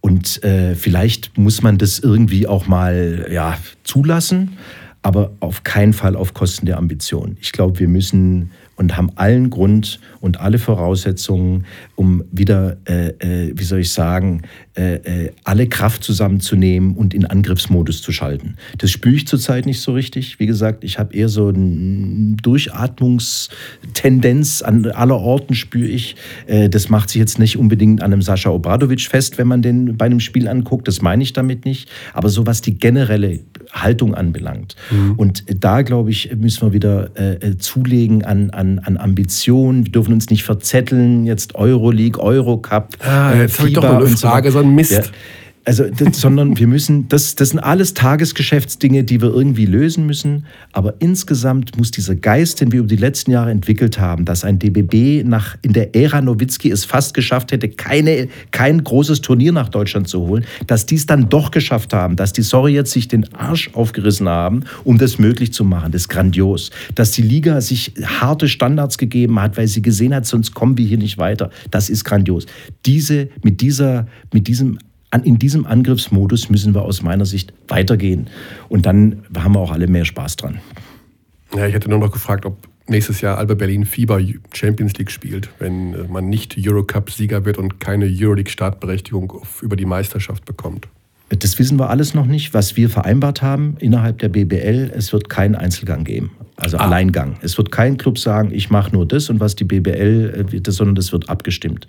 Und äh, vielleicht muss man das irgendwie auch mal ja, zulassen aber auf keinen Fall auf Kosten der Ambition. Ich glaube, wir müssen und haben allen Grund und alle Voraussetzungen, um wieder, äh, äh, wie soll ich sagen, äh, äh, alle Kraft zusammenzunehmen und in Angriffsmodus zu schalten. Das spüre ich zurzeit nicht so richtig. Wie gesagt, ich habe eher so eine Durchatmungstendenz an aller Orten spüre ich. Äh, das macht sich jetzt nicht unbedingt an einem Sascha Obradovic fest, wenn man den bei einem Spiel anguckt. Das meine ich damit nicht. Aber so was die generelle Haltung anbelangt. Mhm. Und da, glaube ich, müssen wir wieder äh, zulegen an, an an, Ambitionen. Wir dürfen uns nicht verzetteln. Jetzt Euroleague, Eurocup. Ah, jetzt habe ich doch mal eine Frage, so ein Mist. Ja. Also, das, sondern wir müssen, das, das sind alles Tagesgeschäftsdinge, die wir irgendwie lösen müssen. Aber insgesamt muss dieser Geist, den wir über die letzten Jahre entwickelt haben, dass ein DBB nach, in der Ära Nowitzki es fast geschafft hätte, keine, kein großes Turnier nach Deutschland zu holen, dass die es dann doch geschafft haben, dass die Sorry jetzt sich den Arsch aufgerissen haben, um das möglich zu machen. Das ist grandios. Dass die Liga sich harte Standards gegeben hat, weil sie gesehen hat, sonst kommen wir hier nicht weiter. Das ist grandios. Diese, mit dieser, mit diesem in diesem Angriffsmodus müssen wir aus meiner Sicht weitergehen. Und dann haben wir auch alle mehr Spaß dran. Ja, ich hätte nur noch gefragt, ob nächstes Jahr Alba Berlin Fieber Champions League spielt, wenn äh, man nicht Eurocup-Sieger wird und keine Euroleague-Startberechtigung über die Meisterschaft bekommt. Das wissen wir alles noch nicht. Was wir vereinbart haben innerhalb der BBL, es wird keinen Einzelgang geben, also ah. Alleingang. Es wird kein Club sagen, ich mache nur das und was die BBL, äh, das, sondern das wird abgestimmt.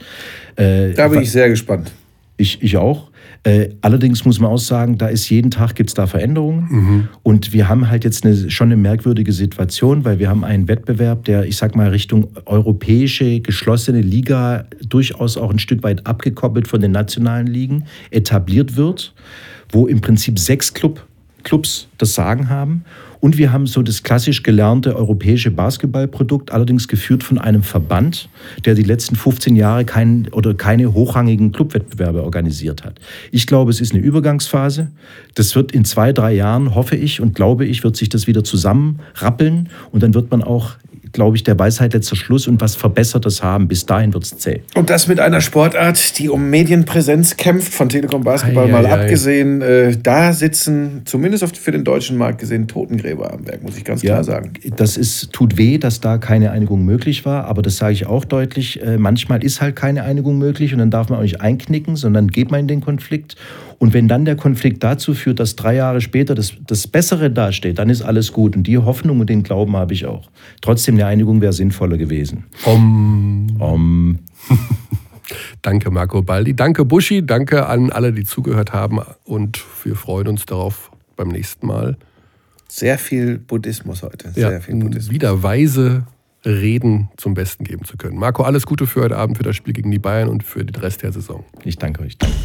Äh, da bin ich sehr gespannt. Ich, ich auch. Äh, allerdings muss man auch sagen, da ist jeden Tag gibt es da Veränderungen. Mhm. Und wir haben halt jetzt eine, schon eine merkwürdige Situation, weil wir haben einen Wettbewerb, der, ich sag mal, Richtung europäische geschlossene Liga durchaus auch ein Stück weit abgekoppelt von den nationalen Ligen etabliert wird, wo im Prinzip sechs Club, Clubs das Sagen haben. Und wir haben so das klassisch gelernte europäische Basketballprodukt, allerdings geführt von einem Verband, der die letzten 15 Jahre keinen oder keine hochrangigen Clubwettbewerbe organisiert hat. Ich glaube, es ist eine Übergangsphase. Das wird in zwei, drei Jahren, hoffe ich und glaube ich, wird sich das wieder zusammenrappeln und dann wird man auch glaube ich, der Weisheit letzter Schluss und was Verbessertes haben. Bis dahin wird es zäh. Und das mit einer Sportart, die um Medienpräsenz kämpft, von Telekom Basketball ei, mal ei, abgesehen. Äh, da sitzen, zumindest für den deutschen Markt gesehen, Totengräber am Werk, muss ich ganz ja, klar sagen. Das ist, tut weh, dass da keine Einigung möglich war, aber das sage ich auch deutlich. Äh, manchmal ist halt keine Einigung möglich und dann darf man auch nicht einknicken, sondern geht man in den Konflikt. Und wenn dann der Konflikt dazu führt, dass drei Jahre später das, das Bessere dasteht, dann ist alles gut. Und die Hoffnung und den Glauben habe ich auch. Trotzdem, eine Einigung wäre sinnvoller gewesen. Um. um. danke, Marco Baldi. Danke, Buschi. Danke an alle, die zugehört haben. Und wir freuen uns darauf beim nächsten Mal. Sehr viel Buddhismus heute. Sehr ja, viel Buddhismus. Wieder weise Reden zum Besten geben zu können. Marco, alles Gute für heute Abend, für das Spiel gegen die Bayern und für den Rest der Saison. Ich danke euch. Danke.